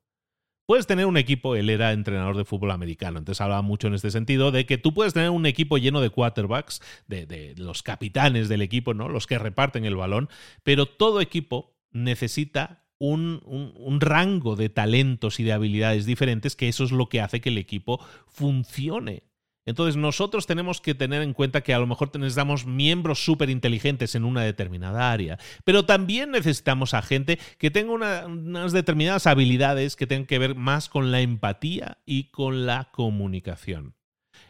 Puedes tener un equipo, él era entrenador de fútbol americano, entonces hablaba mucho en este sentido de que tú puedes tener un equipo lleno de quarterbacks, de, de los capitanes del equipo, ¿no? Los que reparten el balón, pero todo equipo necesita un, rango de talentos y de habilidades diferentes, que eso es lo que hace que el equipo funcione. Entonces nosotros tenemos que tener en cuenta que a lo mejor necesitamos miembros súper inteligentes en una determinada área, pero también necesitamos a gente que tenga unas determinadas habilidades que tengan que ver más con la empatía y con la comunicación.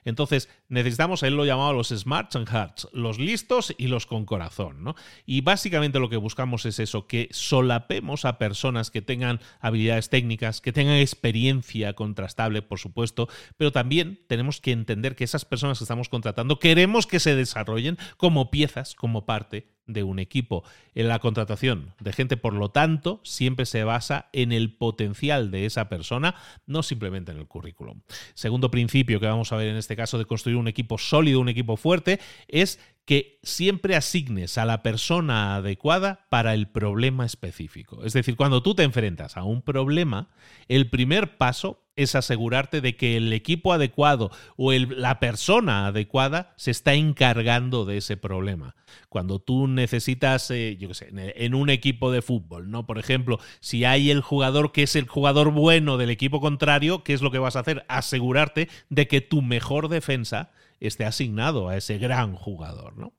Entonces, necesitamos, él lo llamaba los smarts and hearts, los listos y los con corazón, ¿no? Y básicamente lo que buscamos es eso, que solapemos a personas que tengan habilidades técnicas, que tengan experiencia contrastable, por supuesto, pero también tenemos que entender que esas personas que estamos contratando queremos que se desarrollen como piezas, como parte de un equipo. En la contratación de gente, por lo tanto, siempre se basa en el potencial de esa persona, no simplemente en el currículum. Segundo principio que vamos a ver en este caso de construir un equipo sólido, un equipo fuerte, es que siempre asignes a la persona adecuada para el problema específico. Es decir, cuando tú te enfrentas a un problema, el primer paso es asegurarte de que el equipo adecuado o la persona adecuada se está encargando de ese problema. Cuando tú necesitas, eh, yo qué sé, en un equipo de fútbol, ¿no? Por ejemplo, si hay el jugador que es el jugador bueno del equipo contrario, ¿qué es lo que vas a hacer? Asegurarte de que tu mejor defensa esté asignado a ese gran jugador, ¿no?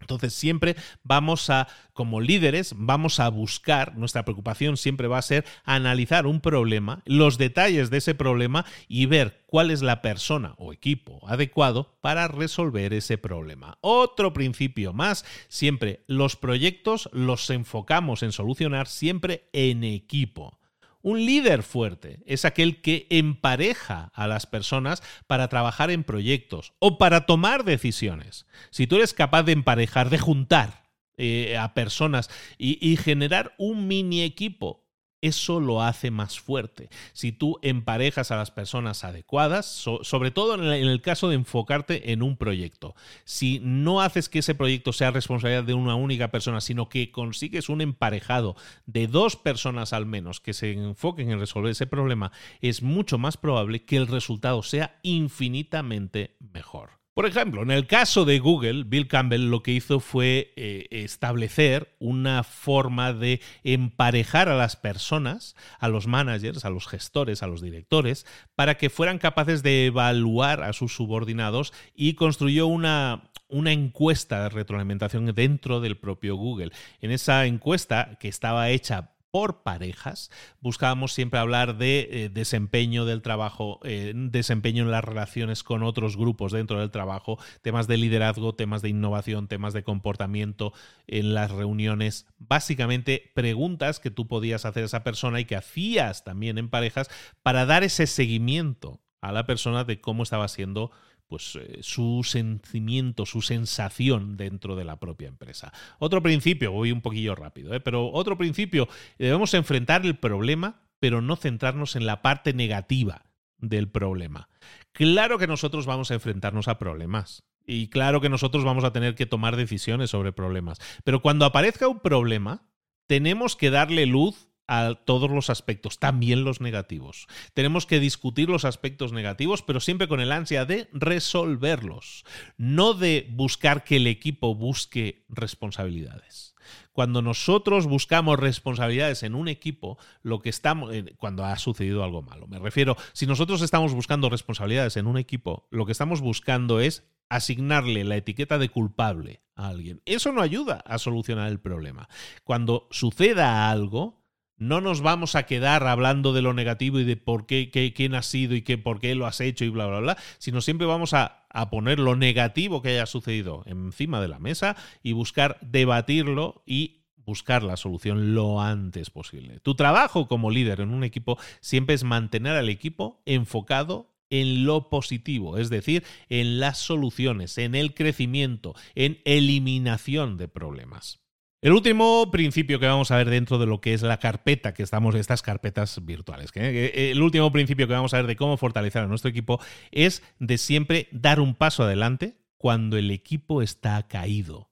Entonces siempre vamos a, como líderes, vamos a buscar, nuestra preocupación siempre va a ser analizar un problema, los detalles de ese problema y ver cuál es la persona o equipo adecuado para resolver ese problema. Otro principio más, siempre los proyectos los enfocamos en solucionar siempre en equipo. Un líder fuerte es aquel que empareja a las personas para trabajar en proyectos o para tomar decisiones. Si tú eres capaz de emparejar, de juntar eh, a personas y generar un mini equipo eso lo hace más fuerte. Si tú emparejas a las personas adecuadas, sobre todo en el, caso de enfocarte en un proyecto, si no haces que ese proyecto sea responsabilidad de una única persona, sino que consigues un emparejado de dos personas al menos que se enfoquen en resolver ese problema, es mucho más probable que el resultado sea infinitamente mejor. Por ejemplo, en el caso de Google, Bill Campbell lo que hizo fue eh, establecer una forma de emparejar a las personas, a los managers, a los gestores, a los directores, para que fueran capaces de evaluar a sus subordinados y construyó una, una encuesta de retroalimentación dentro del propio Google. En esa encuesta, que estaba hecha por parejas. Buscábamos siempre hablar de eh, desempeño del trabajo, eh, desempeño en las relaciones con otros grupos dentro del trabajo, temas de liderazgo, temas de innovación, temas de comportamiento en las reuniones. Básicamente preguntas que tú podías hacer a esa persona y que hacías también en parejas para dar ese seguimiento a la persona de cómo estaba siendo pues, eh, su sentimiento, su sensación dentro de la propia empresa. Otro principio, voy un poquillo rápido, ¿eh? pero otro principio, debemos enfrentar el problema, pero no centrarnos en la parte negativa del problema. Claro que nosotros vamos a enfrentarnos a problemas. Y claro que nosotros vamos a tener que tomar decisiones sobre problemas. Pero cuando aparezca un problema, tenemos que darle luz a todos los aspectos, también los negativos. Tenemos que discutir los aspectos negativos, pero siempre con el ansia de resolverlos, no de buscar que el equipo busque responsabilidades. Cuando nosotros buscamos responsabilidades en un equipo, lo que estamos eh, cuando ha sucedido algo malo, me refiero, si nosotros estamos buscando responsabilidades en un equipo, lo que estamos buscando es asignarle la etiqueta de culpable a alguien. Eso no ayuda a solucionar el problema. Cuando suceda algo, no nos vamos a quedar hablando de lo negativo y de por qué, quién ha sido y qué, por qué lo has hecho y bla, bla, bla, sino siempre vamos a, a poner lo negativo que haya sucedido encima de la mesa y buscar debatirlo y buscar la solución lo antes posible. Tu trabajo como líder en un equipo siempre es mantener al equipo enfocado en lo positivo, es decir, en las soluciones, en el crecimiento, en eliminación de problemas. El último principio que vamos a ver dentro de lo que es la carpeta que estamos, estas carpetas virtuales, eh, el último principio que vamos a ver de cómo fortalecer a nuestro equipo es de siempre dar un paso adelante cuando el equipo está caído.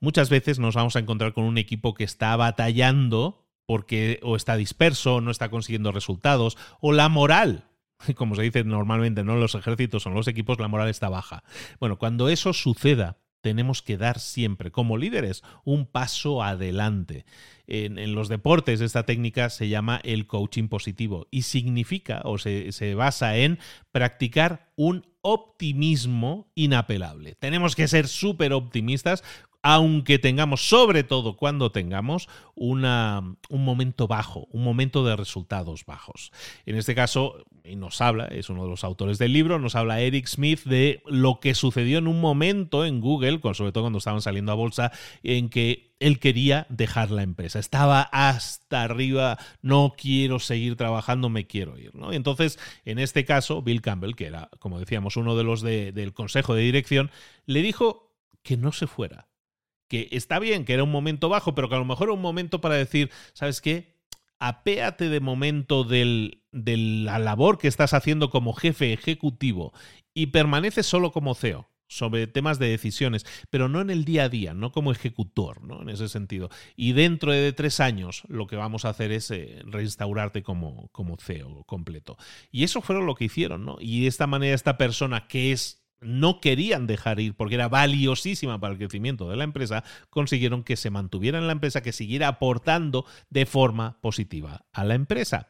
Muchas veces nos vamos a encontrar con un equipo que está batallando porque o está disperso, no está consiguiendo resultados, o la moral como se dice normalmente, no los ejércitos en los equipos, la moral está baja. Bueno, cuando eso suceda, tenemos que dar siempre, como líderes, un paso adelante. En, los deportes esta técnica se llama el coaching positivo y significa o se, se basa en practicar un optimismo inapelable. Tenemos que ser súper optimistas aunque tengamos, sobre todo cuando tengamos un momento bajo, un momento de resultados bajos. En este caso, y nos habla, es uno de los autores del libro, nos habla Eric Smith de lo que sucedió en un momento en Google, sobre todo cuando estaban saliendo a bolsa, en que él quería dejar la empresa. Estaba hasta arriba, no quiero seguir trabajando, me quiero ir. Y entonces, en este caso, Bill Campbell, que era, como decíamos, uno de los del consejo de dirección, le dijo que no se fuera que está bien, que era un momento bajo, pero que a lo mejor era un momento para decir, ¿sabes qué? Apéate de momento del, de la labor que estás haciendo como jefe ejecutivo y permanece solo como CEO sobre temas de decisiones, pero no en el día a día, no como ejecutor, ¿no? En ese sentido. Y dentro de tres años lo que vamos a hacer es eh, reinstaurarte como, como CEO completo. Y eso fue lo que hicieron, ¿no? Y de esta manera esta persona que es no querían dejar ir porque era valiosísima para el crecimiento de la empresa, consiguieron que se mantuviera en la empresa, que siguiera aportando de forma positiva a la empresa.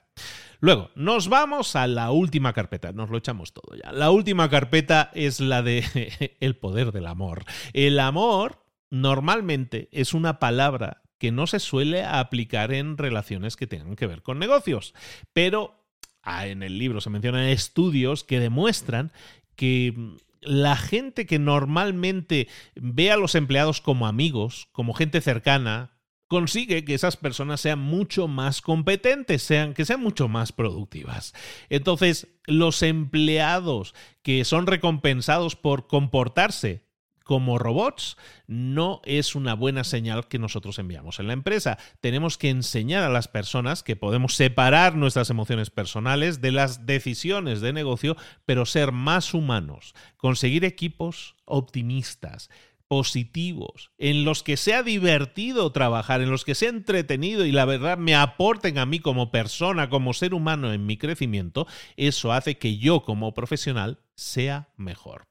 Luego, nos vamos a la última carpeta, nos lo echamos todo ya. La última carpeta es la de el poder del amor. El amor normalmente es una palabra que no se suele aplicar en relaciones que tengan que ver con negocios, pero ah, en el libro se mencionan estudios que demuestran que la gente que normalmente ve a los empleados como amigos, como gente cercana, consigue que esas personas sean mucho más competentes, sean, que sean mucho más productivas. Entonces, los empleados que son recompensados por comportarse como robots no es una buena señal que nosotros enviamos en la empresa. Tenemos que enseñar a las personas que podemos separar nuestras emociones personales de las decisiones de negocio, pero ser más humanos, conseguir equipos optimistas, positivos, en los que sea divertido trabajar, en los que sea entretenido y la verdad me aporten a mí como persona, como ser humano en mi crecimiento, eso hace que yo como profesional sea mejor.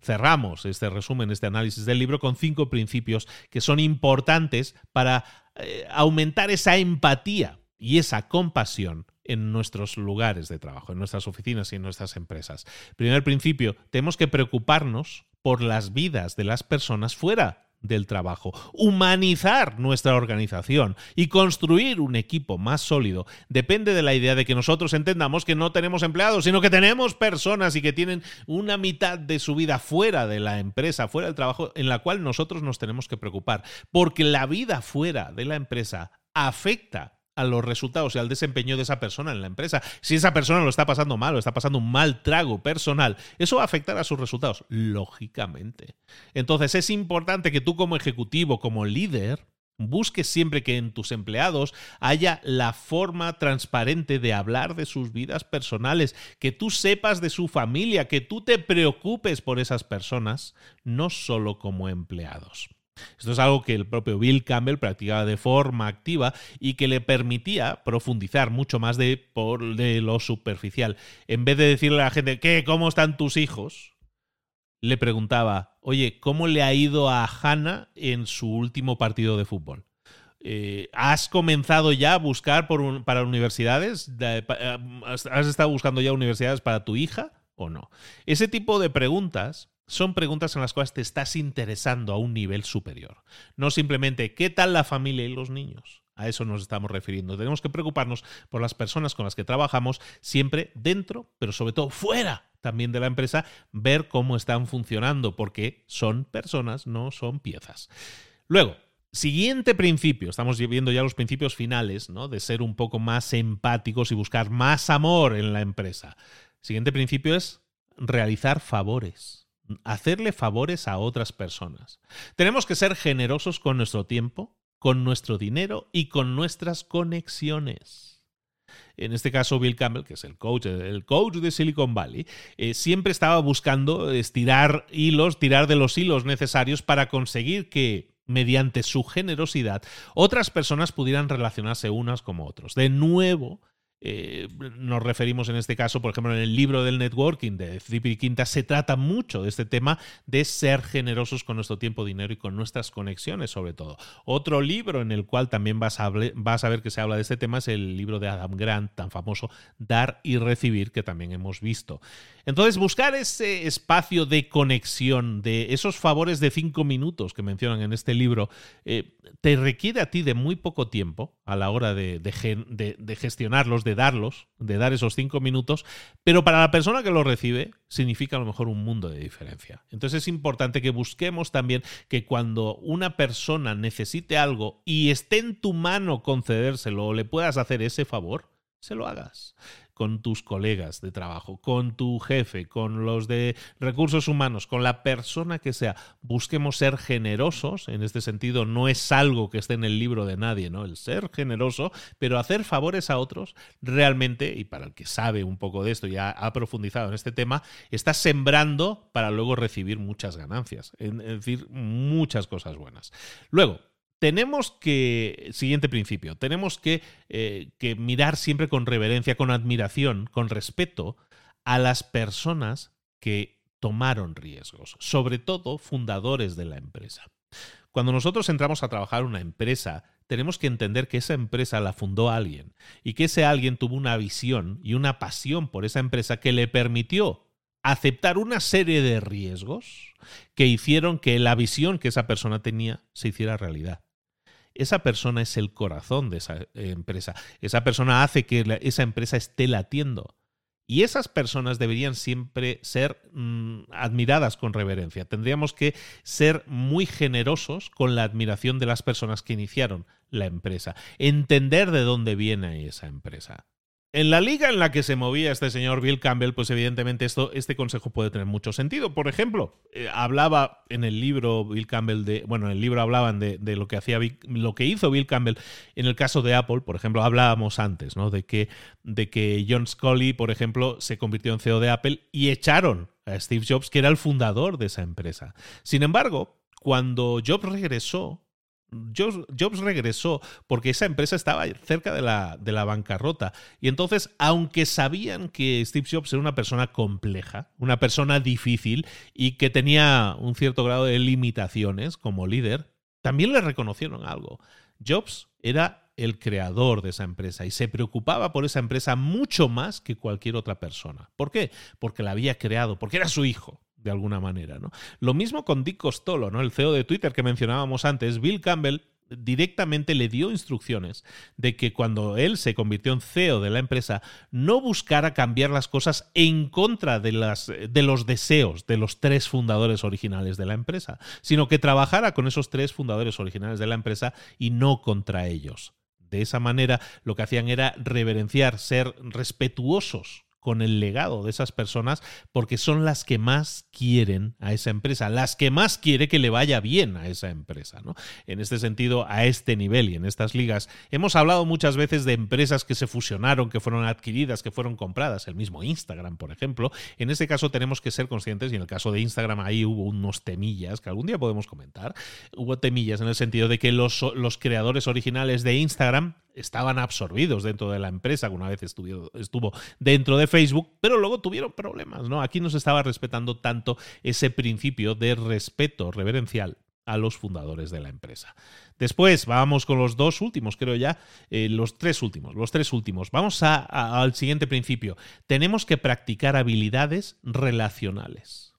Cerramos este resumen, este análisis del libro con cinco principios que son importantes para eh, aumentar esa empatía y esa compasión en nuestros lugares de trabajo, en nuestras oficinas y en nuestras empresas. Primer principio, tenemos que preocuparnos por las vidas de las personas fuera del trabajo, humanizar nuestra organización y construir un equipo más sólido depende de la idea de que nosotros entendamos que no tenemos empleados, sino que tenemos personas y que tienen una mitad de su vida fuera de la empresa, fuera del trabajo, en la cual nosotros nos tenemos que preocupar, porque la vida fuera de la empresa afecta a los resultados y al desempeño de esa persona en la empresa. Si esa persona lo está pasando mal o está pasando un mal trago personal, eso va a afectar a sus resultados, lógicamente. Entonces es importante que tú como ejecutivo, como líder, Busque siempre que en tus empleados haya la forma transparente de hablar de sus vidas personales, que tú sepas de su familia, que tú te preocupes por esas personas, no solo como empleados. Esto es algo que el propio Bill Campbell practicaba de forma activa y que le permitía profundizar mucho más de, por, de lo superficial. En vez de decirle a la gente, ¿qué? ¿Cómo están tus hijos? Le preguntaba, oye, ¿cómo le ha ido a Hannah en su último partido de fútbol? Eh, ¿Has comenzado ya a buscar para universidades? Eh, ¿Has estado buscando ya universidades para tu hija o no? Ese tipo de preguntas son preguntas en las cuales te estás interesando a un nivel superior. No simplemente qué tal la familia y los niños. A eso nos estamos refiriendo. Tenemos que preocuparnos por las personas con las que trabajamos, siempre dentro, pero sobre todo fuera también de la empresa, ver cómo están funcionando, porque son personas, no son piezas. Luego, Siguiente principio, estamos viendo ya los principios finales, ¿no? De ser un poco más empáticos y buscar más amor en la empresa. Siguiente principio es realizar favores hacerle favores a otras personas. Tenemos que ser generosos con nuestro tiempo, con nuestro dinero y con nuestras conexiones. En este caso, Bill Campbell, que es el coach, el coach de Silicon Valley, eh, siempre estaba buscando estirar hilos, tirar de los hilos necesarios para conseguir que mediante su generosidad, otras personas pudieran relacionarse unas como otros. De nuevo, eh, nos referimos en este caso, por ejemplo, en el libro del networking de Zipi Quinta, se trata mucho de este tema de ser generosos con nuestro tiempo, dinero y con nuestras conexiones, sobre todo. Otro libro en el cual también vas a, ver que se habla de este tema es el libro de Adam Grant, tan famoso, Dar y Recibir, que también hemos visto. Entonces, buscar ese espacio de conexión, de esos favores de cinco minutos que mencionan en este libro, eh, te requiere a ti de muy poco tiempo a la hora de gestionarlos, de darlos, de dar esos cinco minutos, pero para la persona que lo recibe significa a lo mejor un mundo de diferencia. Entonces es importante que busquemos también que cuando una persona necesite algo y esté en tu mano concedérselo o le puedas hacer ese favor, se lo hagas con tus colegas de trabajo, con tu jefe, con los de recursos humanos, con la persona que sea. Busquemos ser generosos, en este sentido no es algo que esté en el libro de nadie, ¿no? El ser generoso, pero hacer favores a otros realmente, y para el que sabe un poco de esto y ha, profundizado en este tema, está sembrando para luego recibir muchas ganancias, es decir, muchas cosas buenas. Luego, tenemos que, siguiente principio, tenemos eh, que, mirar siempre con reverencia, con admiración, con respeto a las personas que tomaron riesgos, sobre todo fundadores de la empresa. Cuando nosotros entramos a trabajar en una empresa, tenemos que entender que esa empresa la fundó alguien y que ese alguien tuvo una visión y una pasión por esa empresa que le permitió aceptar una serie de riesgos que hicieron que la visión que esa persona tenía se hiciera realidad esa persona es el corazón de esa eh, empresa. Esa persona hace que esa empresa esté latiendo. Y esas personas deberían siempre ser mm, admiradas con reverencia. Tendríamos que ser muy generosos con la admiración de las personas que iniciaron la empresa. Entender de dónde viene esa empresa. En la liga en la que se movía este señor Bill Campbell, pues evidentemente esto, este consejo puede tener mucho sentido. Por ejemplo, eh, hablaba en el libro Bill Campbell de, bueno, en el libro hablaban de, lo que hacía lo que hizo Bill Campbell en el caso de Apple, por ejemplo, hablábamos antes, ¿no? De que, de que John Scully, por ejemplo, se convirtió en CEO de Apple y echaron a Steve Jobs, que era el fundador de esa empresa. Sin embargo, cuando Jobs regresó, Jobs, regresó porque esa empresa estaba cerca de la, de la, bancarrota. Y entonces, aunque sabían que Steve Jobs era una persona compleja, una persona difícil y que tenía un cierto grado de limitaciones como líder, también le reconocieron algo. Jobs era el creador de esa empresa y se preocupaba por esa empresa mucho más que cualquier otra persona. ¿Por qué? Porque la había creado, porque era su hijo de alguna manera. ¿no? Lo mismo con Dick Costolo, ¿no? el CEO de Twitter que mencionábamos antes. Bill Campbell directamente le dio instrucciones de que cuando él se convirtió en CEO de la empresa, no buscara cambiar las cosas en contra de, las, de los deseos de los tres fundadores originales de la empresa, sino que trabajara con esos tres fundadores originales de la empresa y no contra ellos. De esa manera, lo que hacían era reverenciar, ser respetuosos con el legado de esas personas porque son las que más quieren a esa empresa, las que más quiere que le vaya bien a esa empresa. ¿no? En este sentido, a este nivel y en estas ligas, hemos hablado muchas veces de empresas que se fusionaron, que fueron adquiridas, que fueron compradas, el mismo Instagram, por ejemplo. En este caso tenemos que ser conscientes, y en el caso de Instagram ahí hubo unos temillas que algún día podemos comentar, hubo temillas en el sentido de que los, los creadores originales de Instagram estaban absorbidos dentro de la empresa, que una vez estuvo, dentro de Facebook, pero luego tuvieron problemas, ¿no? Aquí no se estaba respetando tanto ese principio de respeto reverencial a los fundadores de la empresa. Después vamos con los dos últimos, creo ya, eh, los tres últimos, los tres últimos. Vamos al siguiente principio. Tenemos que practicar habilidades relacionales.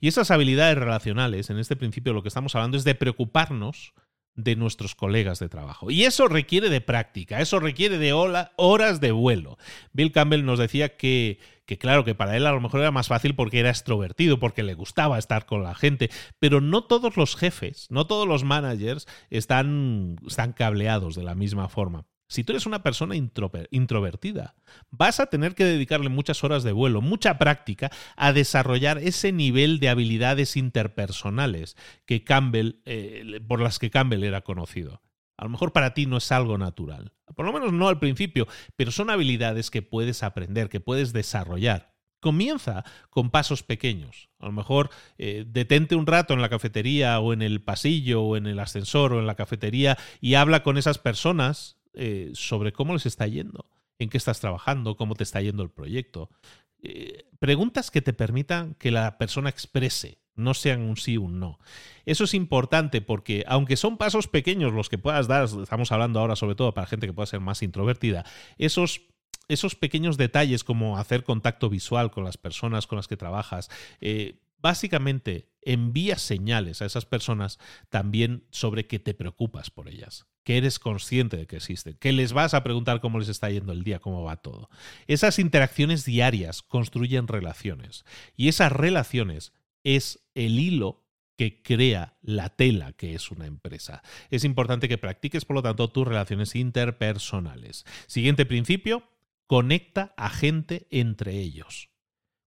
Y esas habilidades relacionales, en este principio lo que estamos hablando es de preocuparnos de nuestros colegas de trabajo. Y eso requiere de práctica, eso requiere de horas de vuelo. Bill Campbell nos decía que, que, claro, que para él a lo mejor era más fácil porque era extrovertido, porque le gustaba estar con la gente, pero no todos los jefes, no todos los managers están, están cableados de la misma forma. Si tú eres una persona introvertida, vas a tener que dedicarle muchas horas de vuelo, mucha práctica a desarrollar ese nivel de habilidades interpersonales que Campbell, eh, por las que Campbell era conocido. A lo mejor para ti no es algo natural, por lo menos no al principio, pero son habilidades que puedes aprender, que puedes desarrollar. Comienza con pasos pequeños. A lo mejor eh, detente un rato en la cafetería o en el pasillo o en el ascensor o en la cafetería y habla con esas personas eh, sobre cómo les está yendo, en qué estás trabajando, cómo te está yendo el proyecto. Eh, preguntas que te permitan que la persona exprese, no sean un sí o un no. Eso es importante porque aunque son pasos pequeños los que puedas dar, estamos hablando ahora sobre todo para gente que pueda ser más introvertida, esos esos pequeños detalles como hacer contacto visual con las personas con las que trabajas, eh, básicamente envía señales a esas personas también sobre que te preocupas por ellas, que eres consciente de que existen, que les vas a preguntar cómo les está yendo el día, cómo va todo. Esas interacciones diarias construyen relaciones y esas relaciones es el hilo que crea la tela que es una empresa. Es importante que practiques, por lo tanto, tus relaciones interpersonales. Siguiente principio, conecta a gente entre ellos.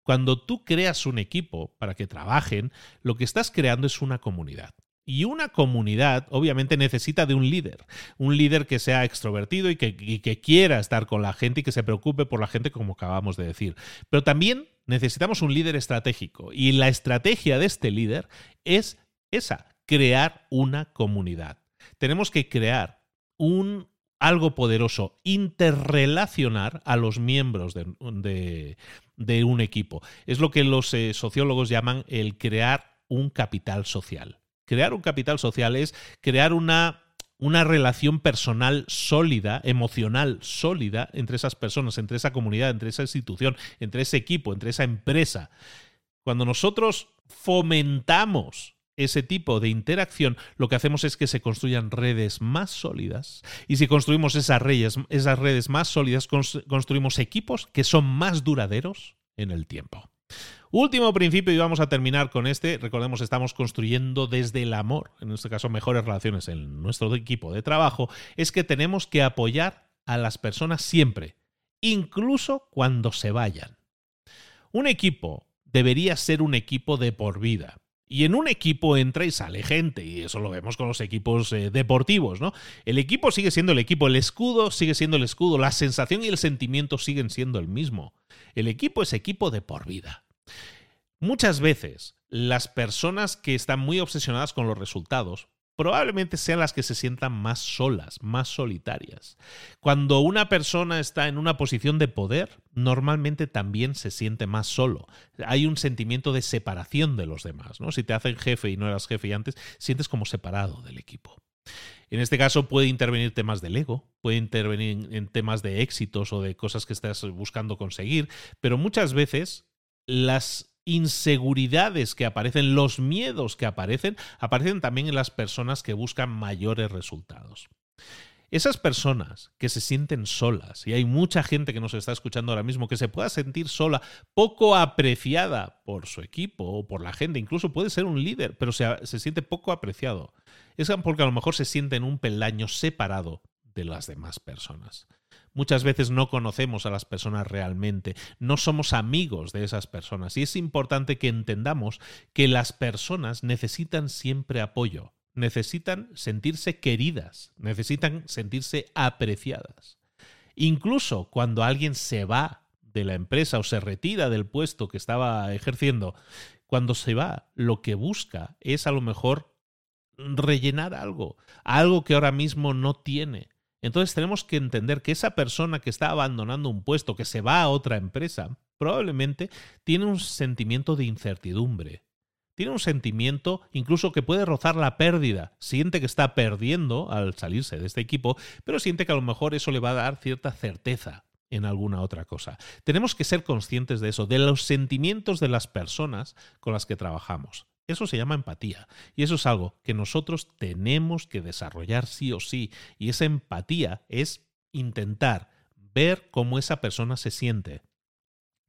Cuando tú creas un equipo para que trabajen, lo que estás creando es una comunidad. Y una comunidad obviamente necesita de un líder, un líder que sea extrovertido y que, quiera estar con la gente y que se preocupe por la gente como acabamos de decir. Pero también necesitamos un líder estratégico y la estrategia de este líder es esa, crear una comunidad. Tenemos que crear un algo poderoso, interrelacionar a los miembros de, un equipo. Es lo que los eh, sociólogos llaman el crear un capital social. Crear un capital social es crear una, una relación personal sólida, emocional sólida entre esas personas, entre esa comunidad, entre esa institución, entre ese equipo, entre esa empresa. Cuando nosotros fomentamos ese tipo de interacción, lo que hacemos es que se construyan redes más sólidas. Y si construimos esas redes, esas redes más sólidas, construimos equipos que son más duraderos en el tiempo. Último principio y vamos a terminar con este. Recordemos, estamos construyendo desde el amor, en este caso mejores relaciones en nuestro equipo de trabajo, es que tenemos que apoyar a las personas siempre, incluso cuando se vayan. Un equipo debería ser un equipo de por vida. Y en un equipo entra y sale gente, y eso lo vemos con los equipos eh, deportivos, ¿no? El equipo sigue siendo el equipo, el escudo sigue siendo el escudo, la sensación y el sentimiento siguen siendo el mismo. El equipo es equipo de por vida. Muchas veces las personas que están muy obsesionadas con los resultados probablemente sean las que se sientan más solas, más solitarias. Cuando una persona está en una posición de poder, normalmente también se siente más solo. Hay un sentimiento de separación de los demás, ¿no? Si te hacen jefe y no eras jefe antes, sientes como separado del equipo. En este caso puede intervenir temas del ego, puede intervenir en temas de éxitos o de cosas que estás buscando conseguir, pero muchas veces las inseguridades que aparecen, los miedos que aparecen, aparecen también en las personas que buscan mayores resultados. Esas personas que se sienten solas, y hay mucha gente que nos está escuchando ahora mismo que se pueda sentir sola, poco apreciada por su equipo o por la gente, incluso puede ser un líder, pero se, se siente poco apreciado, es porque a lo mejor se siente en un peldaño separado de las demás personas. Muchas veces no conocemos a las personas realmente, no somos amigos de esas personas y es importante que entendamos que las personas necesitan siempre apoyo, necesitan sentirse queridas, necesitan sentirse apreciadas. Incluso cuando alguien se va de la empresa o se retira del puesto que estaba ejerciendo, cuando se va, lo que busca es a lo mejor rellenar algo, algo que ahora mismo no tiene. Entonces tenemos que entender que esa persona que está abandonando un puesto, que se va a otra empresa, probablemente tiene un sentimiento de incertidumbre. Tiene un sentimiento incluso que puede rozar la pérdida. Siente que está perdiendo al salirse de este equipo, pero siente que a lo mejor eso le va a dar cierta certeza en alguna otra cosa. Tenemos que ser conscientes de eso, de los sentimientos de las personas con las que trabajamos. Eso se llama empatía. Y eso es algo que nosotros tenemos que desarrollar sí o sí. Y esa empatía es intentar ver cómo esa persona se siente.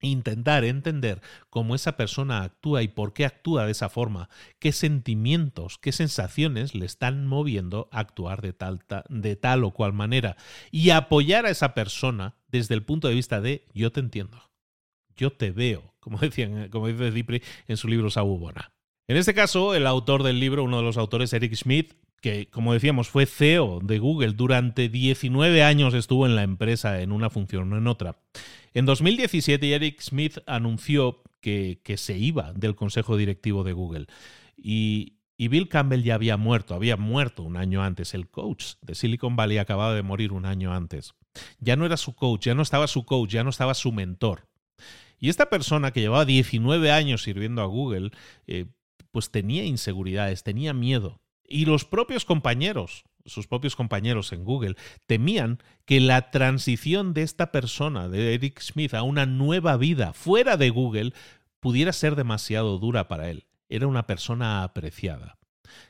Intentar entender cómo esa persona actúa y por qué actúa de esa forma, qué sentimientos, qué sensaciones le están moviendo a actuar de tal, de tal o cual manera. Y apoyar a esa persona desde el punto de vista de yo te entiendo, yo te veo, como, decían, como dice Dipri en su libro Sabubona. En este caso, el autor del libro, uno de los autores, Eric Schmidt, que como decíamos fue CEO de Google durante 19 años estuvo en la empresa en una función o en otra. En 2017 Eric Schmidt anunció que, que se iba del consejo directivo de Google y, y Bill Campbell ya había muerto, había muerto un año antes. El coach de Silicon Valley acababa de morir un año antes. Ya no era su coach, ya no estaba su coach, ya no estaba su mentor. Y esta persona que llevaba 19 años sirviendo a Google, eh, pues tenía inseguridades, tenía miedo. Y los propios compañeros, sus propios compañeros en Google, temían que la transición de esta persona, de Eric Smith, a una nueva vida fuera de Google, pudiera ser demasiado dura para él. Era una persona apreciada.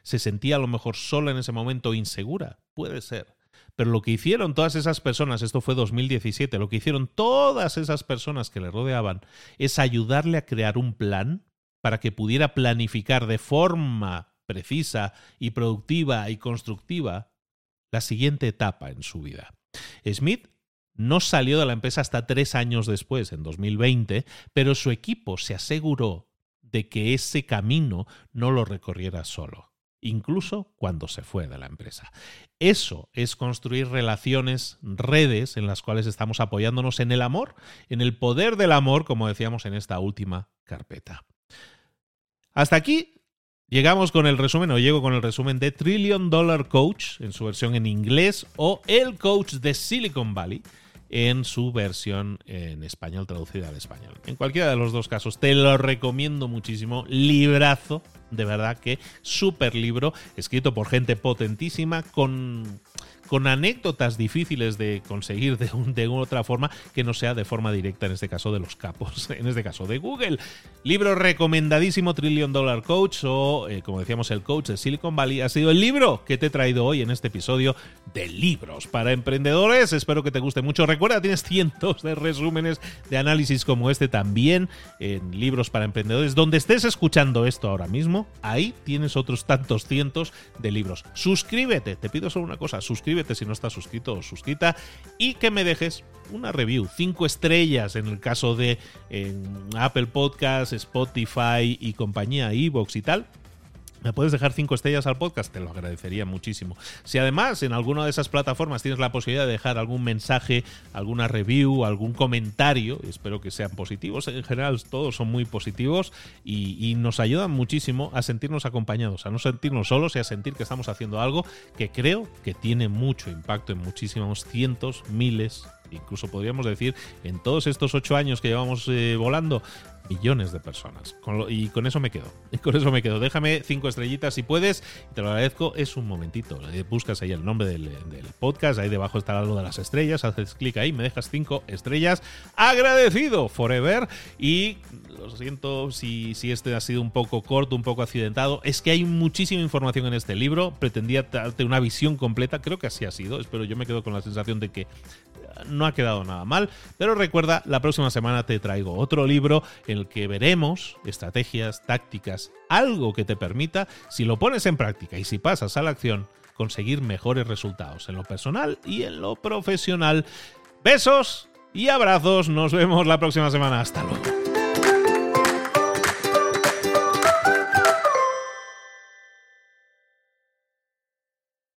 Se sentía a lo mejor sola en ese momento, insegura, puede ser. Pero lo que hicieron todas esas personas, esto fue 2017, lo que hicieron todas esas personas que le rodeaban es ayudarle a crear un plan para que pudiera planificar de forma precisa y productiva y constructiva la siguiente etapa en su vida. Smith no salió de la empresa hasta tres años después, en 2020, pero su equipo se aseguró de que ese camino no lo recorriera solo, incluso cuando se fue de la empresa. Eso es construir relaciones, redes en las cuales estamos apoyándonos en el amor, en el poder del amor, como decíamos en esta última carpeta. Hasta aquí llegamos con el resumen, o llego con el resumen de Trillion Dollar Coach en su versión en inglés o El Coach de Silicon Valley en su versión en español, traducida al español. En cualquiera de los dos casos, te lo recomiendo muchísimo. Librazo, de verdad que súper libro, escrito por gente potentísima, con con anécdotas difíciles de conseguir de, de otra forma que no sea de forma directa, en este caso de los capos, en este caso de Google. Libro recomendadísimo, Trillion Dollar Coach o, eh, como decíamos, el coach de Silicon Valley. Ha sido el libro que te he traído hoy en este episodio de libros para emprendedores. Espero que te guste mucho. Recuerda, tienes cientos de resúmenes de análisis como este también en libros para emprendedores. Donde estés escuchando esto ahora mismo, ahí tienes otros tantos cientos de libros. Suscríbete, te pido solo una cosa, suscríbete si no estás suscrito o suscrita y que me dejes una review, cinco estrellas en el caso de Apple Podcasts, Spotify y compañía, Evox y tal me puedes dejar cinco estrellas al podcast, te lo agradecería muchísimo. Si además en alguna de esas plataformas tienes la posibilidad de dejar algún mensaje, alguna review, algún comentario, espero que sean positivos, en general todos son muy positivos y, y nos ayudan muchísimo a sentirnos acompañados, a no sentirnos solos y a sentir que estamos haciendo algo que creo que tiene mucho impacto en muchísimos cientos, miles, incluso podríamos decir en todos estos ocho años que llevamos eh, volando, millones de personas. y con eso me quedo. Con eso me quedo. Déjame cinco estrellitas si puedes. Te lo agradezco. Es un momentito. Eh, buscas ahí el nombre del, podcast. Ahí debajo está algo de las estrellas. Haces clic ahí, me dejas cinco estrellas. Agradecido forever. Y lo siento si, si este ha sido un poco corto, un poco accidentado. Es que hay muchísima información en este libro. Pretendía darte una visión completa. Creo que así ha sido. Espero yo me quedo con la sensación de que no ha quedado nada mal. Pero recuerda, la próxima semana te traigo otro libro en el que veremos estrategias, tácticas, algo que te permita, si lo pones en práctica y si pasas a la acción, conseguir mejores resultados en lo personal y en lo profesional. Besos y abrazos. Nos vemos la próxima semana. Hasta luego.